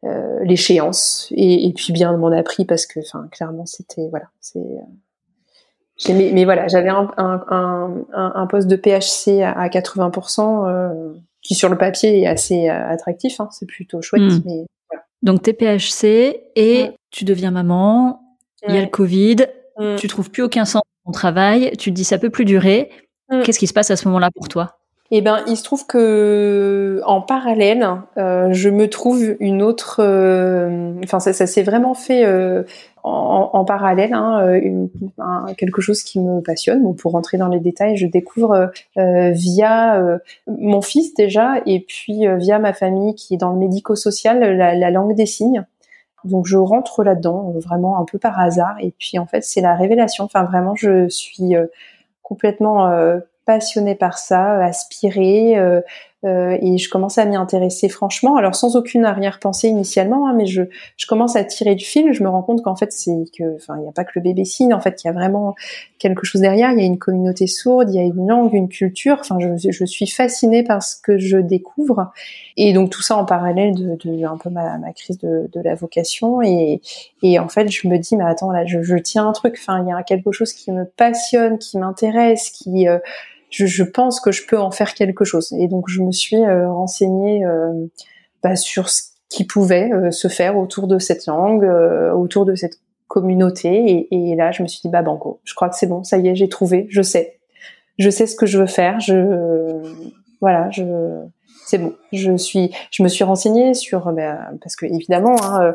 Euh, l'échéance et, et, puis bien m'en a pris parce que enfin clairement c'était voilà c'est euh, mais, mais, voilà j'avais un, un, un, un, poste de PHC à, 80% euh, qui sur le papier est assez euh, attractif hein, c'est plutôt chouette hmm. mais voilà. donc t'es PHC et tu deviens maman il y a le Covid hmm. tu trouves plus aucun sens dans ton travail tu te dis ça peut plus durer hmm. qu'est-ce qui se passe à ce moment-là pour toi? Eh ben, il se trouve que en parallèle, euh, je me trouve une autre. Euh, enfin, ça, ça s'est vraiment fait euh, en, en, parallèle, hein, une, quelque chose qui me passionne. Bon, pour rentrer dans les détails, je découvre via mon fils déjà, et puis via ma famille qui est dans le médico-social, la, la langue des signes. Donc je rentre là-dedans vraiment un peu par hasard, et puis en fait c'est la révélation. Enfin vraiment, je suis complètement passionnée par ça, aspirée, euh, euh, et je commence à m'y intéresser franchement. Alors sans aucune arrière-pensée initialement, hein, mais je, commence à tirer du fil. Je me rends compte qu'en fait c'est que, enfin, il n'y a pas que le bébé signe. En fait, il y a vraiment quelque chose derrière. Il y a une communauté sourde, il y a une langue, une culture. Enfin, je, suis fascinée par ce que je découvre. Et donc tout ça en parallèle de, un peu ma, crise de, la vocation. Et, en fait, je me dis, mais attends, là, je, tiens un truc. Enfin, il y a quelque chose qui me passionne, qui m'intéresse, qui euh, je, je, pense que je peux en faire quelque chose. Et donc je me suis euh, renseignée euh, bah, sur ce qui pouvait euh, se faire autour de cette langue, autour de cette communauté. Et, et, là, je me suis dit bah banco, je crois que c'est bon, ça y est, j'ai trouvé, je sais, je sais ce que je veux faire. Je voilà, je c'est bon. Je suis, je me suis renseignée sur bah, parce que évidemment. Hein,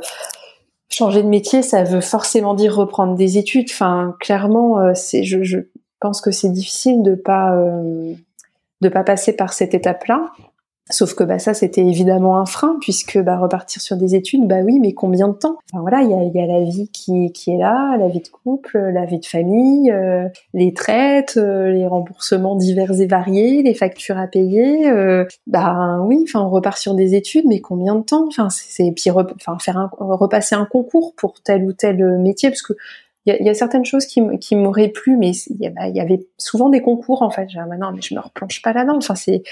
changer de métier, ça veut forcément dire reprendre des études. Enfin, clairement, c'est je, je que c'est difficile de pas euh, de pas passer par cette étape-là. Sauf que bah ça c'était évidemment un frein puisque bah repartir sur des études bah oui mais combien de temps? Enfin voilà il y a, y a, la vie qui, qui est là la vie de couple la vie de famille euh, les traites euh, les remboursements divers et variés les factures à payer bah oui enfin on repart sur des études mais combien de temps? Enfin c'est puis enfin faire un, repasser un concours pour tel ou tel métier parce que il y, y a, certaines choses qui, qui m'auraient plu, mais il y, avait souvent des concours en fait. J'ai ah, non, mais je me replonge pas là-dedans. Enfin, c'est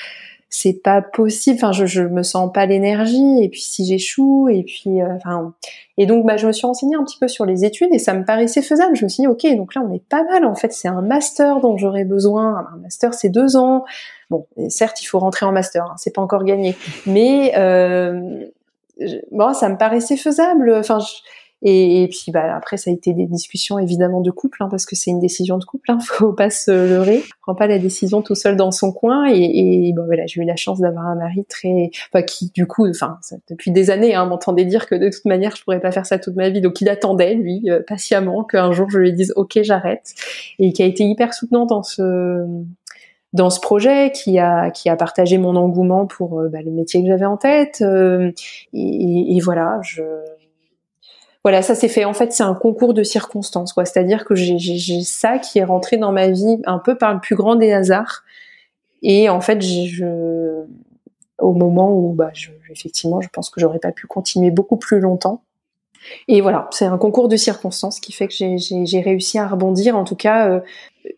c'est pas possible. Enfin, je, je me sens pas l'énergie. Et puis si j'échoue, et puis euh, enfin, et donc bah je me suis renseignée un petit peu sur les études et ça me paraissait faisable. Je me suis dit ok, donc là on est pas mal. En fait, c'est un master dont j'aurais besoin. Un master c'est deux ans. Bon, certes il faut rentrer en master, hein, c'est pas encore gagné, mais euh, bon ça me paraissait faisable. Enfin. Je, et, puis bah, après, ça a été des discussions évidemment de couple, hein, parce que c'est une décision de couple, hein, faut pas se leurrer. On prend pas la décision tout seul dans son coin. Et, et bon, voilà, j'ai eu la chance d'avoir un mari très, enfin, qui du coup, enfin, depuis des années, hein, m'entendait dire que de toute manière, je pourrais pas faire ça toute ma vie. Donc il attendait lui euh, patiemment qu'un jour je lui dise ok, j'arrête, et qui a été hyper soutenant dans ce dans ce projet, qui a qui a partagé mon engouement pour euh, bah, le métier que j'avais en tête. Euh, et, et, voilà, je voilà, ça s'est fait. En fait, c'est un concours de circonstances, quoi. C'est-à-dire que j'ai ça qui est rentré dans ma vie un peu par le plus grand des hasards. Et en fait, je, au moment où, bah, je, effectivement, je pense que j'aurais pas pu continuer beaucoup plus longtemps. Et voilà, c'est un concours de circonstances qui fait que j'ai réussi à rebondir. En tout cas, euh,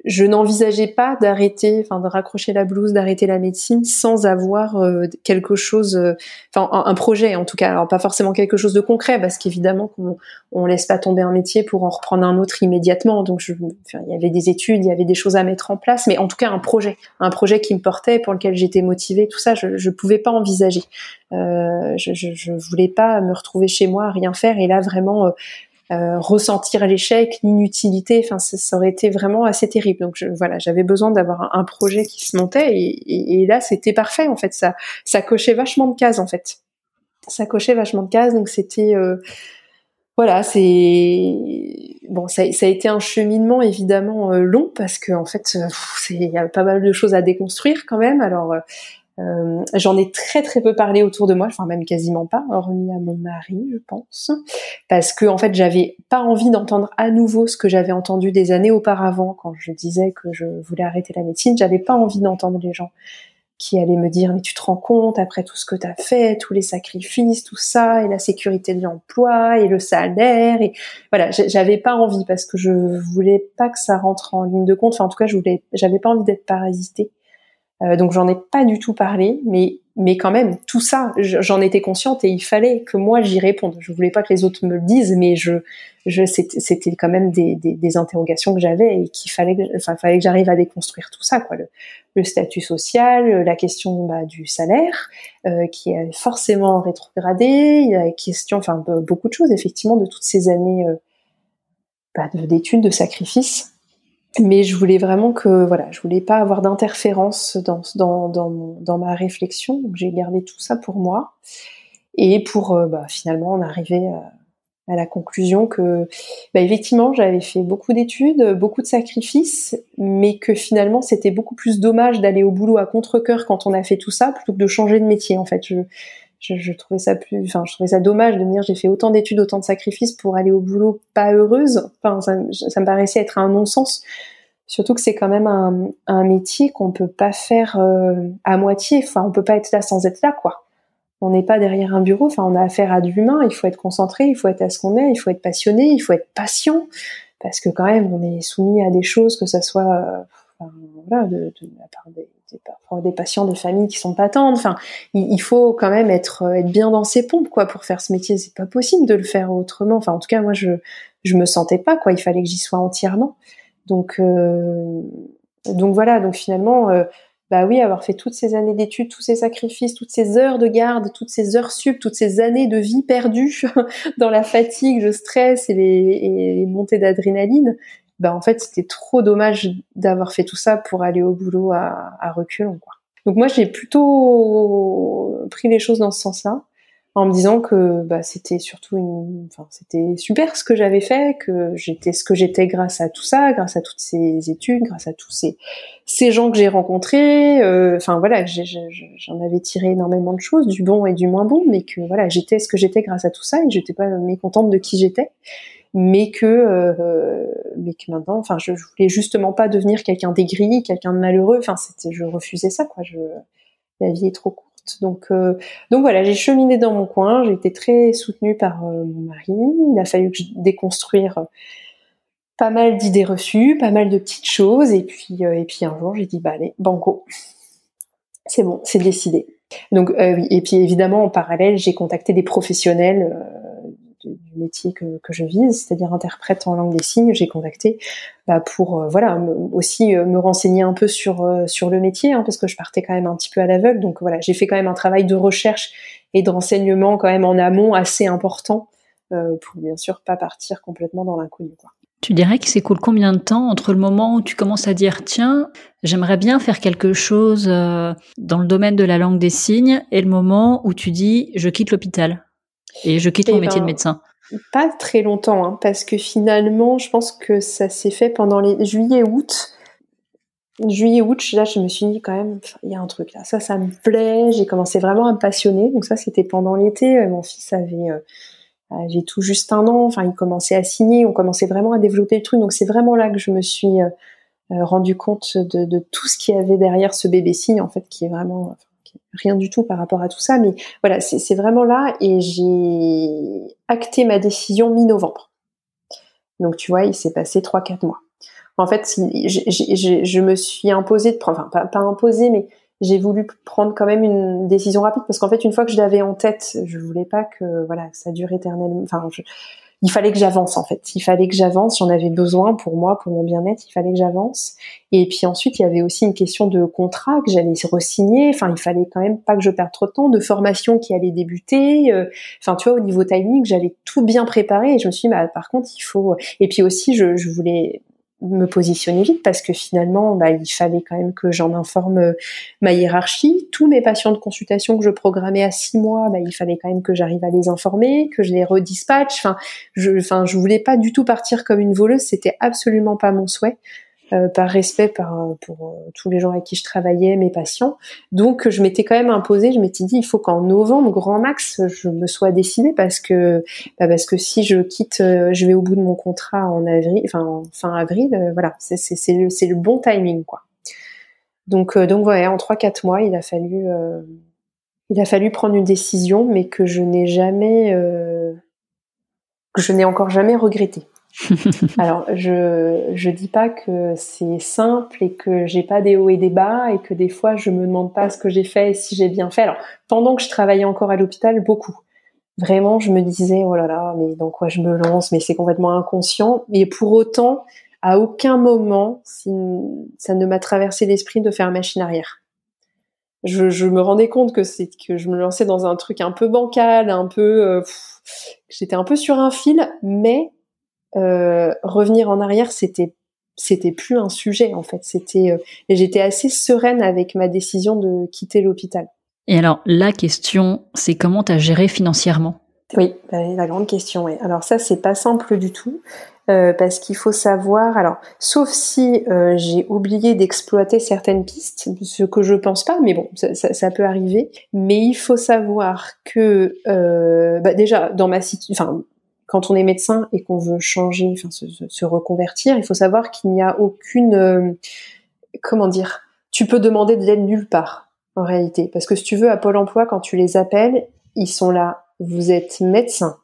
je n'envisageais pas d'arrêter, enfin de raccrocher la blouse, d'arrêter la médecine sans avoir euh, quelque chose, euh, enfin un, projet en tout cas. Alors pas forcément quelque chose de concret parce qu'évidemment qu'on on laisse pas tomber un métier pour en reprendre un autre immédiatement. Donc il y avait des études, il y avait des choses à mettre en place, mais en tout cas un projet, un projet qui me portait, pour lequel j'étais motivée, tout ça, je, je pouvais pas envisager. Euh, je, je, je voulais pas me retrouver chez moi à rien faire et là vraiment euh, ressentir l'échec, l'inutilité. Enfin, ça, aurait été vraiment assez terrible. Donc je, voilà, j'avais besoin d'avoir un, projet qui se montait et, et, là c'était parfait en fait. Ça, ça cochait vachement de cases en fait. Ça cochait vachement de cases. Donc c'était euh, voilà, c'est bon, ça, ça, a été un cheminement évidemment euh, long parce que en fait, il y a pas mal de choses à déconstruire quand même. Alors euh, J'en ai très très peu parlé autour de moi, enfin même quasiment pas, hormis à mon mari, je pense, parce que en fait j'avais pas envie d'entendre à nouveau ce que j'avais entendu des années auparavant quand je disais que je voulais arrêter la médecine. J'avais pas envie d'entendre les gens qui allaient me dire mais tu te rends compte après tout ce que tu as fait, tous les sacrifices, tout ça et la sécurité de l'emploi et le salaire et voilà, j'avais pas envie parce que je voulais pas que ça rentre en ligne de compte. Enfin en tout cas, je voulais j'avais pas envie d'être parasitée euh, donc j'en ai pas du tout parlé, mais mais quand même tout ça, j'en étais consciente et il fallait que moi j'y réponde. Je voulais pas que les autres me le disent, mais je, je c'était quand même des, des, interrogations que j'avais et qu'il fallait, enfin fallait que j'arrive à déconstruire tout ça, quoi. Le, le statut social, la question bah, du salaire euh, qui est forcément rétrogradé, la question, enfin beaucoup de choses effectivement de toutes ces années euh, bah, d'études, de sacrifices mais je voulais vraiment que voilà, je voulais pas avoir d'interférence dans dans dans, ma réflexion. J'ai gardé tout ça pour moi et pour euh, bah, finalement en arriver à, la conclusion que bah, effectivement j'avais fait beaucoup d'études, beaucoup de sacrifices, mais que finalement c'était beaucoup plus dommage d'aller au boulot à contre cœur quand on a fait tout ça plutôt que de changer de métier. En fait, je, trouvais ça plus, enfin, je trouvais ça dommage de me dire j'ai fait autant d'études, autant de sacrifices pour aller au boulot pas heureuse. Ça, me paraissait être un non-sens. Surtout que c'est quand même un, métier qu'on peut pas faire euh, à moitié. Enfin, on peut pas être là sans être là, quoi. On n'est pas derrière un bureau. Enfin, on a affaire à de l'humain. Il faut être concentré, il faut être à ce qu'on est, il faut être passionné, il faut être patient, parce que quand même, on est soumis à des choses, que ça soit, euh, voilà, de, la des, patients, des familles qui sont pas tendres. Enfin, il, faut quand même être être bien dans ses pompes quoi pour faire ce métier. C'est pas possible de le faire autrement. Enfin, en tout cas, moi je je me sentais pas quoi. Il fallait que j'y sois entièrement. Donc euh, donc voilà. Donc finalement. Euh, bah oui, avoir fait toutes ces années d'études, tous ces sacrifices, toutes ces heures de garde, toutes ces heures sup, toutes ces années de vie perdues dans la fatigue, le stress et les montées d'adrénaline, bah en fait c'était trop dommage d'avoir fait tout ça pour aller au boulot à, à reculons quoi. Donc moi j'ai plutôt pris les choses dans ce sens-là en me disant que bah, c'était surtout une, enfin c'était super ce que j'avais fait, que j'étais ce que j'étais grâce à tout ça, grâce à toutes ces études, grâce à tous ces ces gens que j'ai rencontrés. Euh, enfin voilà, j'en avais tiré énormément de choses, du bon et du moins bon, mais que voilà j'étais ce que j'étais grâce à tout ça et j'étais pas mécontente de qui j'étais mais que euh, mais que maintenant enfin je, voulais justement pas devenir quelqu'un d'aigri quelqu'un de malheureux. Enfin c'était je refusais ça quoi. Je la vie est trop courte. Donc euh, donc voilà j'ai cheminé dans mon coin. J'ai été très soutenue par euh, mon mari. Il a fallu que je déconstruire pas mal d'idées reçues pas mal de petites choses. Et puis et puis un jour j'ai dit bah allez banco. C'est bon c'est décidé. Donc oui. Et puis évidemment en parallèle j'ai contacté des professionnels du métier que, que je vise, c'est-à-dire interprète en langue des signes, j'ai contacté bah, pour euh, voilà aussi euh, me renseigner un peu sur euh, sur le métier, hein, parce que je partais quand même un petit peu à l'aveugle. Donc voilà, j'ai fait quand même un travail de recherche et de renseignement quand même en amont assez important pour bien sûr pas partir complètement dans l'inconnu. Tu dirais qu'il s'écoule combien de temps entre le moment où tu commences à dire tiens, j'aimerais bien faire quelque chose dans le domaine de la langue des signes et le moment où tu dis je quitte l'hôpital? Et je quitte mon eh métier de ben, médecin Pas très longtemps, hein, parce que finalement, je pense que ça s'est fait pendant les juillet-août. Juillet-août, là, je me suis dit quand même, il y a un truc là, ça, ça me plaît. J'ai commencé vraiment à me passionner. Donc ça, c'était pendant l'été. Euh, mon fils avait, euh, avait tout juste un an. Enfin, il commençait à signer. On commençait vraiment à développer le truc. Donc c'est vraiment là que je me suis euh, rendu compte de, de, tout ce qu'il y avait derrière ce bébé signe, en fait, qui est vraiment rien du tout par rapport à tout ça, mais voilà, c'est vraiment là et j'ai acté ma décision mi-novembre. Donc tu vois, il s'est passé 3-4 mois. En fait, je me suis imposé de prendre, enfin pas, pas imposé, mais j'ai voulu prendre quand même une décision rapide parce qu'en fait, une fois que je l'avais en tête, je voulais pas que voilà, ça dure éternellement. Il fallait que j'avance en fait. Il fallait que j'avance. J'en avais besoin pour moi, pour mon bien-être. Il fallait que j'avance. Et puis ensuite, il y avait aussi une question de contrat que j'allais resigner. Enfin, il fallait quand même pas que je perde trop de temps, de formation qui allait débuter. Euh, enfin, tu vois, au niveau timing, j'allais tout bien préparer. Et je me suis dit, bah, par contre, il faut. Et puis aussi, je, je voulais me positionner vite parce que finalement, bah, il fallait quand même que j'en informe euh, ma hiérarchie. Tous mes patients de consultation que je programmais à six mois, bah, il fallait quand même que j'arrive à les informer, que je les redispatche. Enfin, je, enfin, je voulais pas du tout partir comme une voleuse. C'était absolument pas mon souhait. Euh, par respect par, euh, pour euh, tous les gens avec qui je travaillais, mes patients. Donc je m'étais quand même imposé, je m'étais dit il faut qu'en novembre, grand max, je me sois décidée parce que bah parce que si je quitte, je vais au bout de mon contrat en avril, enfin fin avril, voilà, c'est le le bon timing quoi. Donc donc voilà, en trois quatre mois, il a fallu il a fallu prendre une décision, mais que je n'ai jamais que je n'ai encore jamais regretté. Alors, je je dis pas que c'est simple et que j'ai pas des hauts et des bas et que des fois je me demande pas ce que j'ai fait et si j'ai bien fait. Alors, pendant que je travaillais encore à l'hôpital, beaucoup. Vraiment, je me disais oh là là, mais dans quoi je me lance? Mais c'est complètement inconscient. Mais pour autant, à aucun moment, ça ne m'a traversé l'esprit de faire machine arrière. Je, je, me rendais compte que c'est que je me lançais dans un truc un peu bancal, un peu, euh, j'étais un peu sur un fil, mais euh, revenir en arrière, c'était c'était plus un sujet en fait. C'était euh, j'étais assez sereine avec ma décision de quitter l'hôpital. Et alors la question, c'est comment tu as géré financièrement? Oui, bah, la grande question. Oui. Alors ça, c'est pas simple du tout. Euh, parce qu'il faut savoir, alors, sauf si euh, j'ai oublié d'exploiter certaines pistes, ce que je pense pas, mais bon, ça, ça, ça peut arriver. Mais il faut savoir que, euh, bah déjà, dans ma situation, enfin, quand on est médecin et qu'on veut changer, enfin se, reconvertir, il faut savoir qu'il n'y a aucune, euh, comment dire, tu peux demander de l'aide nulle part en réalité, parce que si tu veux à Pôle Emploi, quand tu les appelles, ils sont là. Vous êtes médecin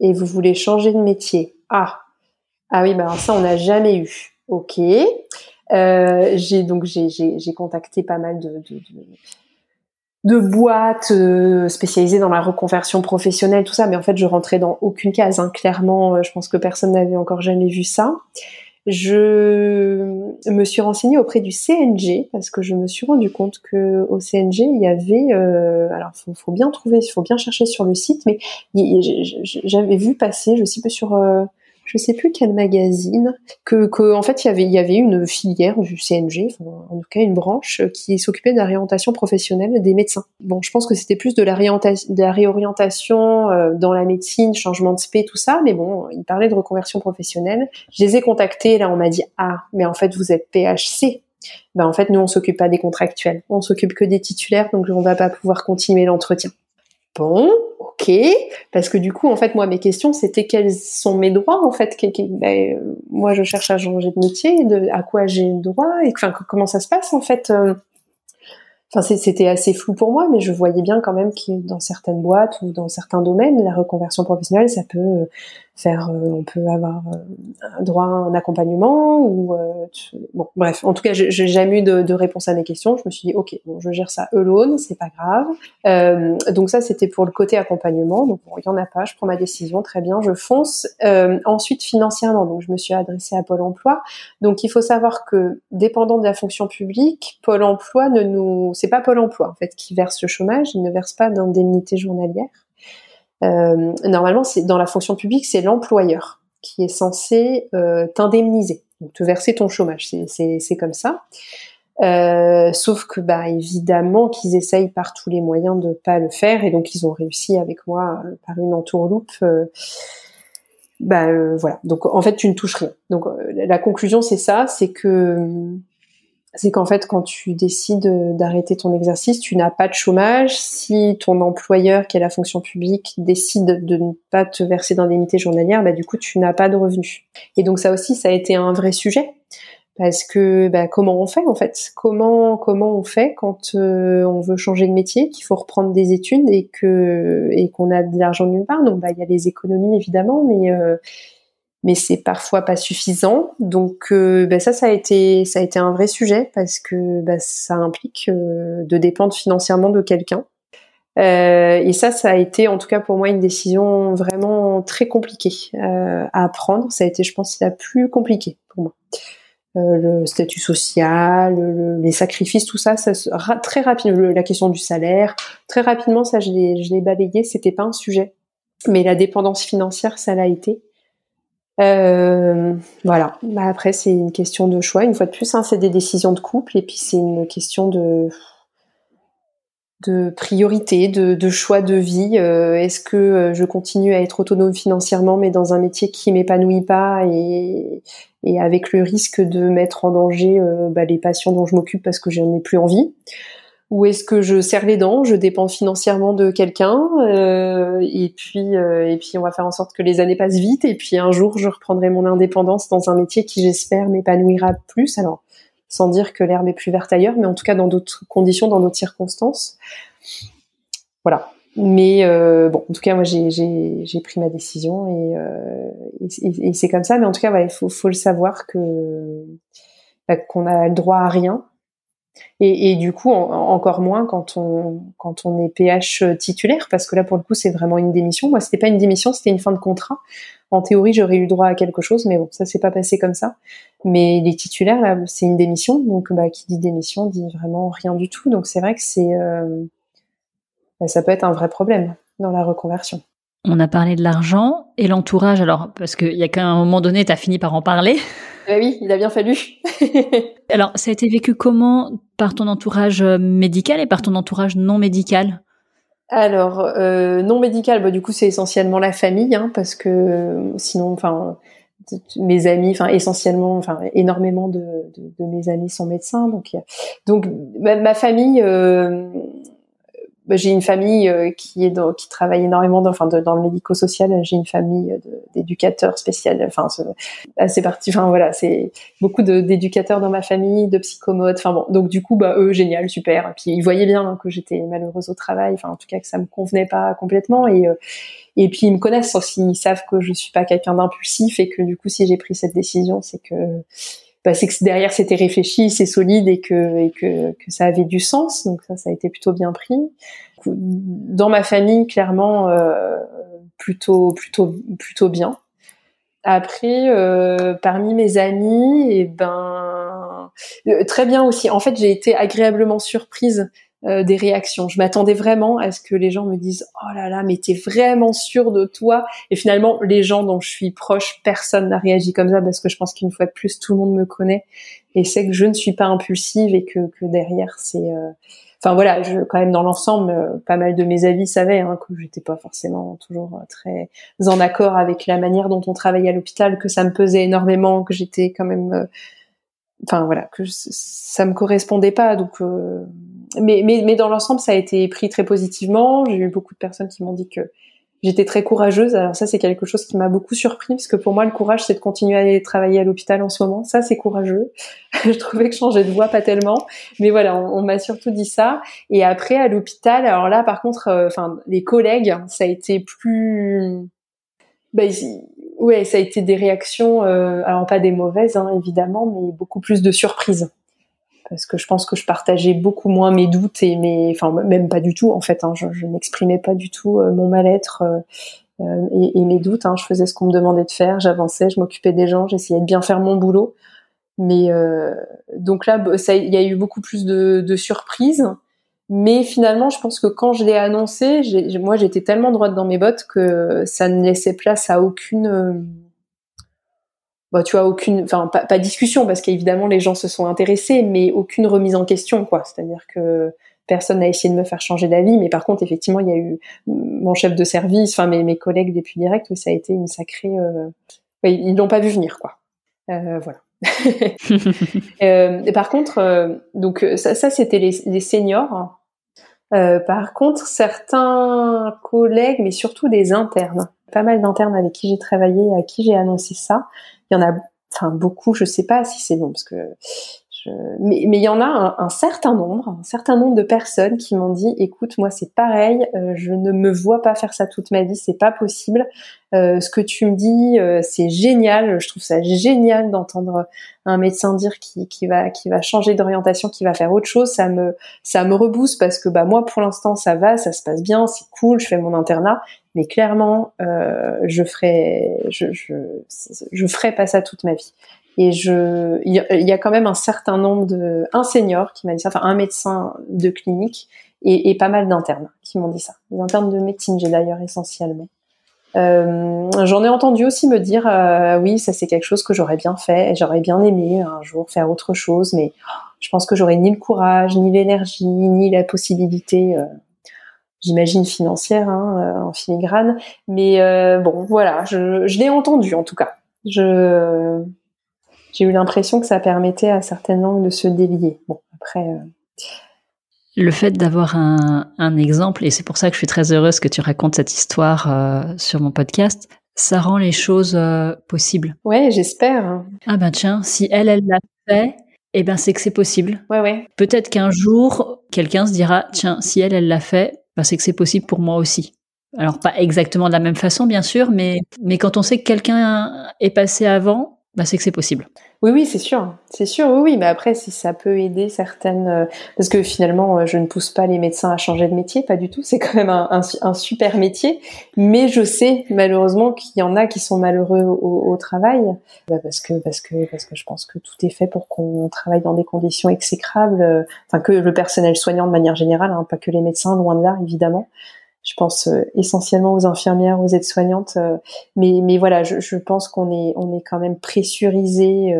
et vous voulez changer de métier. Ah, ah oui, bah ça on n'a jamais eu. Ok. Euh, j'ai donc j'ai contacté pas mal de de boîtes euh, spécialisées dans la reconversion professionnelle, tout ça, mais en fait, je rentrais dans aucune case. Hein. Clairement, euh, je pense que personne n'avait encore jamais vu ça. Je me suis renseignée auprès du CNG parce que je me suis rendu compte que au CNG il y avait, euh, alors faut, faut bien trouver, il faut bien chercher sur le site, mais j'avais vu passer, je sais pas sur je sais plus quel magazine, que, que en fait il y avait il y avait une filière du CNG, en tout cas une branche qui s'occupait de la réorientation professionnelle des médecins. Bon, je pense que c'était plus de la, de la réorientation euh, dans la médecine, changement de spé, tout ça, mais bon, il parlait de reconversion professionnelle. Je les ai contactés, là on m'a dit ah, mais en fait vous êtes PHC. Ben en fait nous on s'occupe pas des contractuels, on s'occupe que des titulaires, donc on va pas pouvoir continuer l'entretien. Bon, ok, parce que du coup, en fait, moi, mes questions, c'était quels sont mes droits, en fait. Ben, moi, je cherche à changer de métier, à quoi j'ai droit, et comment ça se passe, en fait. Euh, enfin, c'était assez flou pour moi, mais je voyais bien quand même que dans certaines boîtes ou dans certains domaines, la reconversion professionnelle, ça peut faire, euh, on peut avoir euh, droit à un accompagnement ou euh, bon, bref. En tout cas, j'ai jamais eu de, de, réponse à mes questions. Je me suis dit, ok, bon, je gère ça alone, c'est pas grave. Donc ça, c'était pour le côté accompagnement. Donc bon, il y en a pas. Je prends ma décision, très bien, je fonce. Ensuite, financièrement, donc je me suis adressée à Pôle Emploi. Donc il faut savoir que, dépendant de la fonction publique, Pôle Emploi ne nous, c'est pas Pôle Emploi en fait qui verse le chômage. Il ne verse pas d'indemnité journalière. Euh, normalement, c'est dans la fonction publique, c'est l'employeur qui est censé euh, t'indemniser, te verser ton chômage. C'est comme ça. Euh, sauf que, bah, évidemment, qu'ils essayent par tous les moyens de pas le faire, et donc ils ont réussi avec moi euh, par une entourloupe. Euh, bah voilà. Donc en fait, tu ne touches rien. Donc la conclusion, c'est ça, c'est que c'est qu'en fait, quand tu décides d'arrêter ton exercice, tu n'as pas de chômage. Si ton employeur, qui est la fonction publique, décide de ne pas te verser d'indemnité journalière, bah, du coup, tu n'as pas de revenus. Et donc ça aussi, ça a été un vrai sujet. Parce que bah, comment on fait en fait? Comment comment on fait quand euh, on veut changer de métier, qu'il faut reprendre des études et que et qu'on a de l'argent nulle part? Donc bah il y a les économies évidemment, mais euh, mais c'est parfois pas suffisant. Donc euh, ben ça, ça a été ça a été un vrai sujet parce que ben, ça implique euh, de dépendre financièrement de quelqu'un. Euh, et ça, ça a été en tout cas pour moi une décision vraiment très compliquée à prendre. Ça a été, je pense, la plus compliquée pour moi. le statut social, les sacrifices, tout ça, ça très rapidement. La question du salaire, très rapidement, ça je l'ai je l'ai balayé. C'était pas un sujet, mais la dépendance financière, ça l'a été. Euh, voilà. Bah après, c'est une question de choix. Une fois de plus, hein, c'est des décisions de couple et puis c'est une question de de priorité, de, choix de vie. Euh, est-ce que euh, je continue à être autonome financièrement, mais dans un métier qui m'épanouit pas et, avec le risque de mettre en danger bah, les patients dont je m'occupe parce que j'en ai plus envie? Ou est-ce que je serre les dents, je dépends financièrement de quelqu'un, euh, et puis euh, et puis on va faire en sorte que les années passent vite, et puis un jour je reprendrai mon indépendance dans un métier qui j'espère m'épanouira plus. Alors sans dire que l'herbe est plus verte ailleurs, mais en tout cas dans d'autres conditions, dans d'autres circonstances. Voilà. Mais euh, bon, en tout cas moi j'ai pris ma décision et, euh, et, c'est comme ça. Mais en tout cas, il faut faut le savoir que bah, qu'on a le droit à rien et, du coup, encore moins quand on, quand on est PH titulaire, parce que là, pour le coup, c'est vraiment une démission. Moi, c'était pas une démission, c'était une fin de contrat. En théorie, j'aurais eu droit à quelque chose, mais bon, ça s'est pas passé comme ça. Mais les titulaires, là, c'est une démission, donc bah, qui dit démission dit vraiment rien du tout. Donc c'est vrai que c'est, euh, bah, ça peut être un vrai problème dans la reconversion. On a parlé de l'argent et l'entourage, alors, parce qu'il y a qu'à un moment donné, tu as fini par en parler. Eh oui, il a bien fallu. alors, ça a été vécu comment par ton entourage euh, médical et par ton entourage non médical? Alors euh, non médical, bah, du coup c'est essentiellement la famille, hein, parce que sinon, enfin mes amis, enfin essentiellement, enfin énormément de, de, mes amis sont médecins, donc donc ma, famille, euh, j'ai une famille euh, qui est dans, qui travaille énormément dans, enfin, dans le médico-social. J'ai une famille d'éducateurs spécial, enfin assez parti. Enfin voilà, c'est beaucoup d'éducateurs dans ma famille, de psychomotes. Enfin bon, donc du coup, bah eux, génial, super. Puis ils voyaient bien que j'étais malheureuse au travail. Enfin en tout cas que ça me convenait pas complètement. Et euh, et puis ils me connaissent aussi, ils savent que je suis pas quelqu'un d'impulsif et que du coup, si j'ai pris cette décision, c'est que bah, c'est que derrière c'était réfléchi, c'est solide et que, et que, que ça avait du sens. Donc ça, ça a été plutôt bien pris. Dans ma famille, clairement, euh, plutôt plutôt plutôt bien. Après, euh, parmi mes amis, et eh ben euh, très bien aussi. En fait, j'ai été agréablement surprise euh, des réactions. Je m'attendais vraiment à ce que les gens me disent "Oh là là, mais t'es vraiment sûr de toi?" Et finalement, les gens dont je suis proche, personne n'a réagi comme ça parce que je pense qu'une fois de plus, tout le monde me connaît et sait que je ne suis pas impulsive et que, que derrière, c'est. Euh... Enfin voilà, je, quand même dans l'ensemble, euh, pas mal de mes avis savaient hein, que j'étais pas forcément toujours euh, très en accord avec la manière dont on travaillait à l'hôpital, que ça me pesait énormément, que j'étais quand même enfin voilà que ça me correspondait pas donc euh, mais, mais, mais dans l'ensemble, ça a été pris très positivement. J'ai eu beaucoup de personnes qui m'ont dit que j'étais très courageuse. Alors ça, c'est quelque chose qui m'a beaucoup surpris, parce que pour moi, le courage, c'est de continuer à aller travailler à l'hôpital en ce moment. Ça, c'est courageux. je trouvais que changer de voix, pas tellement. Mais voilà, on, m'a surtout dit ça. Et après, à l'hôpital, alors là, par contre, euh, enfin, les collègues, ça a été plus... Bah, ouais, ça a été des réactions, euh, alors pas des mauvaises, hein, évidemment, mais beaucoup plus de surprises parce que je pense que je partageais beaucoup moins mes doutes et mes, enfin même pas du tout en fait. Hein, je, n'exprimais pas du tout euh, mon mal-être euh, euh, et, et, mes doutes. Hein, je faisais ce qu'on me demandait de faire, j'avançais, je m'occupais des gens, j'essayais de bien faire mon boulot. Mais donc là, il y a eu beaucoup plus de, de surprises. Mais finalement, je pense que quand je l'ai annoncé, moi j'étais tellement droite dans mes bottes que ça ne laissait place à aucune bah, tu vois aucune enfin pas, pas discussion parce qu'évidemment les gens se sont intéressés mais aucune remise en question quoi. C'est-à-dire que personne n'a essayé de me faire changer d'avis mais par contre effectivement il y a eu mon chef de service enfin mes, mes collègues des plus directs où ça a été une sacrée euh... ils l'ont pas vu venir quoi. Euh, voilà. Euh, par contre euh, donc ça, ça c'était les, les, seniors. Euh, par contre certains collègues mais surtout des internes pas mal d'internes avec qui j'ai travaillé à qui j'ai annoncé ça il y en a, enfin beaucoup, je sais pas si c'est bon parce que mais, il y en a un, certain nombre, un certain nombre de personnes qui m'ont dit, écoute, moi c'est pareil, euh, je ne me vois pas faire ça toute ma vie, c'est pas possible. Euh, ce que tu me dis, euh, c'est génial. Je trouve ça génial d'entendre un médecin dire qui, va qui va changer d'orientation, qui va faire autre chose. Ça me ça me rebooste parce que bah moi pour l'instant ça va, ça se passe bien, c'est cool, je fais mon internat, mais clairement je ferai je, je je ferai pas ça toute ma vie. Et je, il y, a quand même un certain nombre de, un senior qui m'a dit ça, enfin un médecin de clinique et, pas mal d'internes qui m'ont dit ça. Des internes de médecine, j'ai d'ailleurs essentiellement. Euh, J'en ai entendu aussi me dire, euh, oui, ça c'est quelque chose que j'aurais bien fait, j'aurais bien aimé un jour faire autre chose, mais je pense que j'aurais ni le courage, ni l'énergie, ni la possibilité. Euh, j'imagine financière hein, en filigrane mais bon voilà je, je l'ai entendu en tout cas je j'ai eu l'impression que ça permettait à certaines langues de se délier. Bon, après. Euh, le fait d'avoir un, un, exemple, et c'est pour ça que je suis très heureuse que tu racontes cette histoire euh, sur mon podcast, ça rend les choses euh, possibles. Ouais, j'espère. Ah ben tiens, si elle, elle l'a fait, eh ben c'est que c'est possible. Ouais, ouais. Peut-être qu'un jour, quelqu'un se dira, tiens, si elle, elle l'a fait, ben c'est que c'est possible pour moi aussi. Alors pas exactement de la même façon, bien sûr, mais, mais quand on sait que quelqu'un est passé avant, bah, c'est que c'est possible. Oui, oui, c'est sûr, c'est sûr, oui, oui. Mais après, si ça peut aider certaines, euh, parce que finalement, euh, je ne pousse pas les médecins à changer de métier, pas du tout. C'est quand même un, super métier, mais je sais malheureusement qu'il y en a qui sont malheureux au, au travail, bah parce que parce que parce que je pense que tout est fait pour qu'on travaille dans des conditions exécrables. Euh, enfin, que le personnel soignant de manière générale, hein, pas que les médecins, loin de là, évidemment. Je pense essentiellement aux infirmières, aux aides-soignantes, mais mais voilà, je, je pense qu'on est on est quand même pressurisé,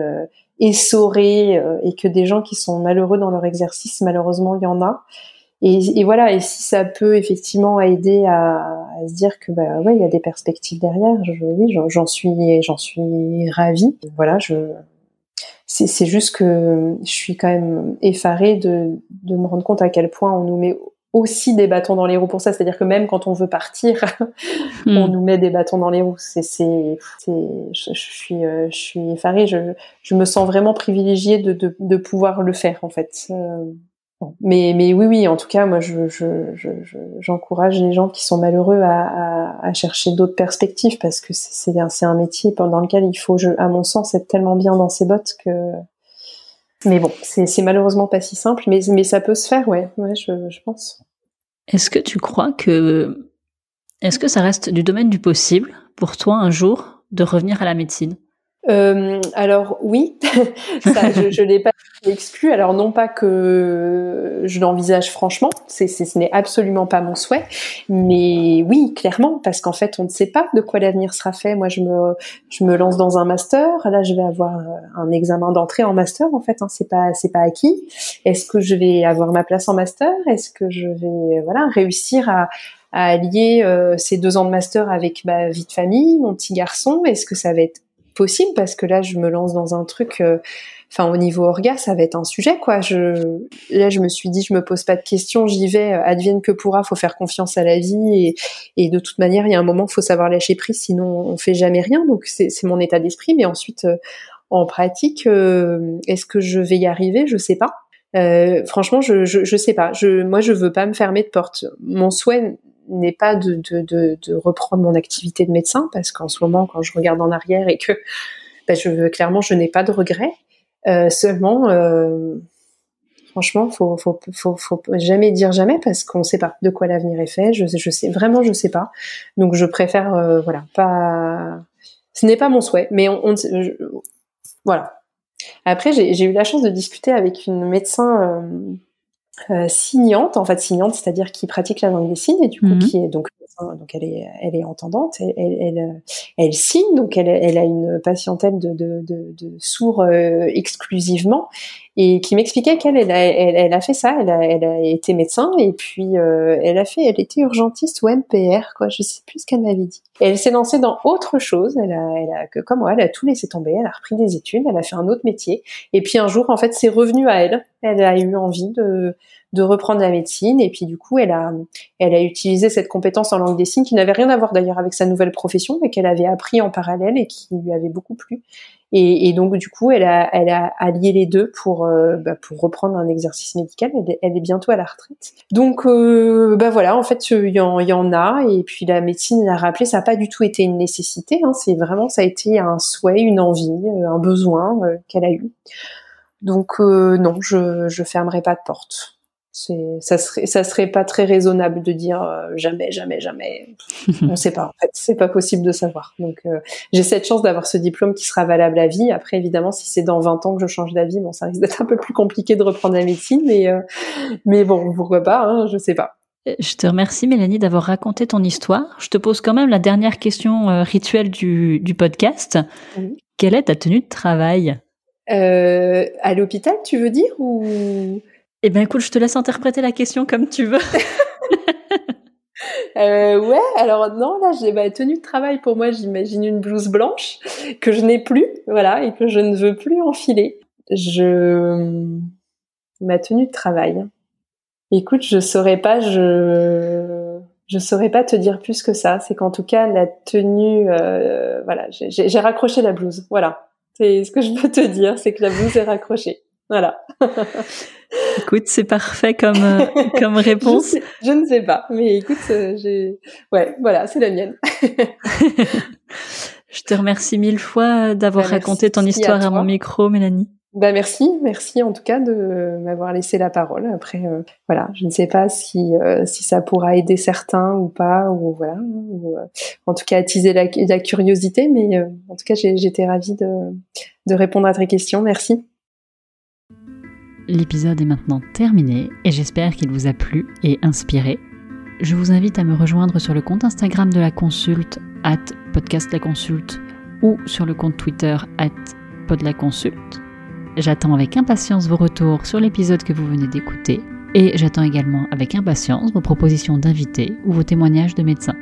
essoré, et que des gens qui sont malheureux dans leur exercice, malheureusement, il y en a. Et, et, voilà, et si ça peut effectivement aider à, à se dire que bah ouais, il y a des perspectives derrière, je, oui, j'en suis, j'en suis ravie. Voilà, je, c'est juste que je suis quand même effarée de, de me rendre compte à quel point on nous met aussi des bâtons dans les roues pour ça. C'est-à-dire que même quand on veut partir, on hmm. nous met des bâtons dans les roues. C'est, c'est, je, je, suis, euh, je suis effarée. Je, je me sens vraiment privilégiée de, de, de pouvoir le faire en fait. Euh, mais, mais oui, oui, en tout cas, moi, je, je, je, j'encourage les gens qui sont malheureux à, à, à chercher d'autres perspectives parce que c'est, un, c'est un métier pendant lequel il faut, je, à mon sens, être tellement bien dans ses bottes que. Mais bon, c'est, malheureusement pas si simple, mais, mais ça peut se faire, ouais, ouais, je pense. Est-ce que tu crois que. Est-ce que ça reste du domaine du possible pour toi un jour de revenir à la médecine? Euh, alors oui, ça, je, je l'ai pas exclu. Alors non pas que je l'envisage franchement, c'est, ce n'est absolument pas mon souhait, mais oui, clairement, parce qu'en fait, on ne sait pas de quoi l'avenir sera fait. Moi, je me, je me lance dans un master. Là, je vais avoir un examen d'entrée en master. En fait, hein, c'est pas, c'est pas acquis. Est-ce que je vais avoir ma place en master? Est-ce que je vais, voilà, réussir à à allier euh, ces deux ans de master avec ma vie de famille, mon petit garçon? Est-ce que ça va être possible parce que là je me lance dans un truc euh, enfin au niveau orga ça va être un sujet quoi. Je là je me suis dit je me pose pas de questions j'y vais euh, advienne que pourra faut faire confiance à la vie et, et de toute manière il y a un moment faut savoir lâcher prise sinon on fait jamais rien. Donc c'est mon état d'esprit mais ensuite euh, en pratique est-ce que je vais y arriver? Je sais pas. Franchement je, je je sais pas. Je moi je veux pas me fermer de porte. Mon souhait n'est pas de, de, de, reprendre mon activité de médecin parce qu'en ce moment, quand je regarde en arrière et que ben, je clairement, je n'ai pas de regrets. Euh, seulement, euh, franchement, faut, faut, faut, faut jamais dire jamais parce qu'on ne sait pas de quoi l'avenir est fait. Je, je sais vraiment, je sais pas. Donc, je préfère, euh, voilà, pas. Ce n'est pas mon souhait, mais voilà. Après, j'ai eu la chance de discuter avec une médecin signante, en fait signante, c'est-à-dire qui pratique la langue des signes et du coup mhm. qui est donc donc elle est elle est entendante, elle elle, elle, signe donc elle, elle a une patientèle de, de, de, de sourds euh, exclusivement et qui m'expliquait qu'elle elle, elle, a fait ça, elle a, elle a été médecin et puis euh, elle a fait elle était urgentiste ou MPR quoi, je sais plus ce qu'elle m'avait dit. elle s'est lancée dans autre chose, elle a elle a comme moi, elle a tout laissé tomber, elle a repris des études, elle a fait un autre métier et puis un jour en fait c'est revenu à elle, elle a eu envie de de reprendre la médecine. Et puis du coup elle a elle a utilisé cette compétence en langue des signes qui n'avait rien à voir d'ailleurs avec sa nouvelle profession mais qu'elle avait appris en parallèle et qui lui avait beaucoup plu. Et, et donc du coup elle a elle a allié les deux pour euh, bah, pour reprendre un exercice médical. Elle elle est bientôt à la retraite. Donc euh, bah voilà en fait il y en, y en a. Et puis la médecine l'a rappelé ça n'a pas du tout été une nécessité hein, c'est vraiment ça a été un souhait une envie euh, un besoin qu'elle a eu. Donc non je je fermerai pas de porte ça serait ça serait pas très raisonnable de dire euh, jamais jamais jamais. On sait pas en fait. C'est pas possible de savoir. Donc euh, j'ai cette chance d'avoir ce diplôme qui sera valable à vie. Après évidemment si c'est dans 20 ans que je change d'avis bon ça risque d'être un peu plus compliqué de reprendre la médecine mais euh, mais bon pourquoi pas hein, je sais pas. Je te remercie Mélanie d'avoir raconté ton histoire. Je te pose quand même la dernière question rituelle du, du podcast. Quelle est ta tenue de travail? À l'hôpital, tu veux dire ou? Eh bien, écoute, je te laisse interpréter la question comme tu veux. euh, ouais, alors non, là, j'ai ma tenue de travail pour moi, j'imagine une blouse blanche que je n'ai plus, voilà, et que je ne veux plus enfiler. Je ma tenue de travail. Écoute, je saurais pas, je je saurais pas te dire plus que ça. C'est qu'en tout cas, la tenue, euh, voilà, j'ai raccroché la blouse. Voilà, c'est ce que je peux te dire, c'est que la blouse est raccrochée. Voilà. écoute, c'est parfait comme euh, comme réponse. Je, ne sais pas, mais écoute, euh, j'ai ouais, voilà, c'est la mienne. je te remercie mille fois d'avoir bah, raconté ton histoire à, mon micro, Mélanie. Bah merci, merci en tout cas de m'avoir laissé la parole. Après, euh, voilà, je ne sais pas si si ça pourra aider certains ou pas, ou voilà, ou, en tout cas attiser la, la curiosité. Mais en tout cas, j'étais ravie de de répondre à tes questions. Merci. L'épisode est maintenant terminé et j'espère qu'il vous a plu et inspiré. je vous invite à me rejoindre sur le compte Instagram de la consulte, at podcast la consulte, ou sur le compte Twitter, at pod la consulte. J'attends avec impatience vos retours sur l'épisode que vous venez d'écouter, et j'attends également avec impatience vos propositions d'invités ou vos témoignages de médecins.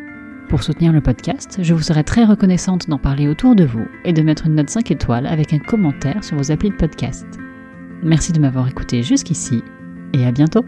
Pour soutenir le podcast, je vous serai très reconnaissante d'en parler autour de vous et de mettre une note 5 étoiles avec un commentaire sur vos applis de podcast. Merci de m'avoir écouté jusqu'ici et à bientôt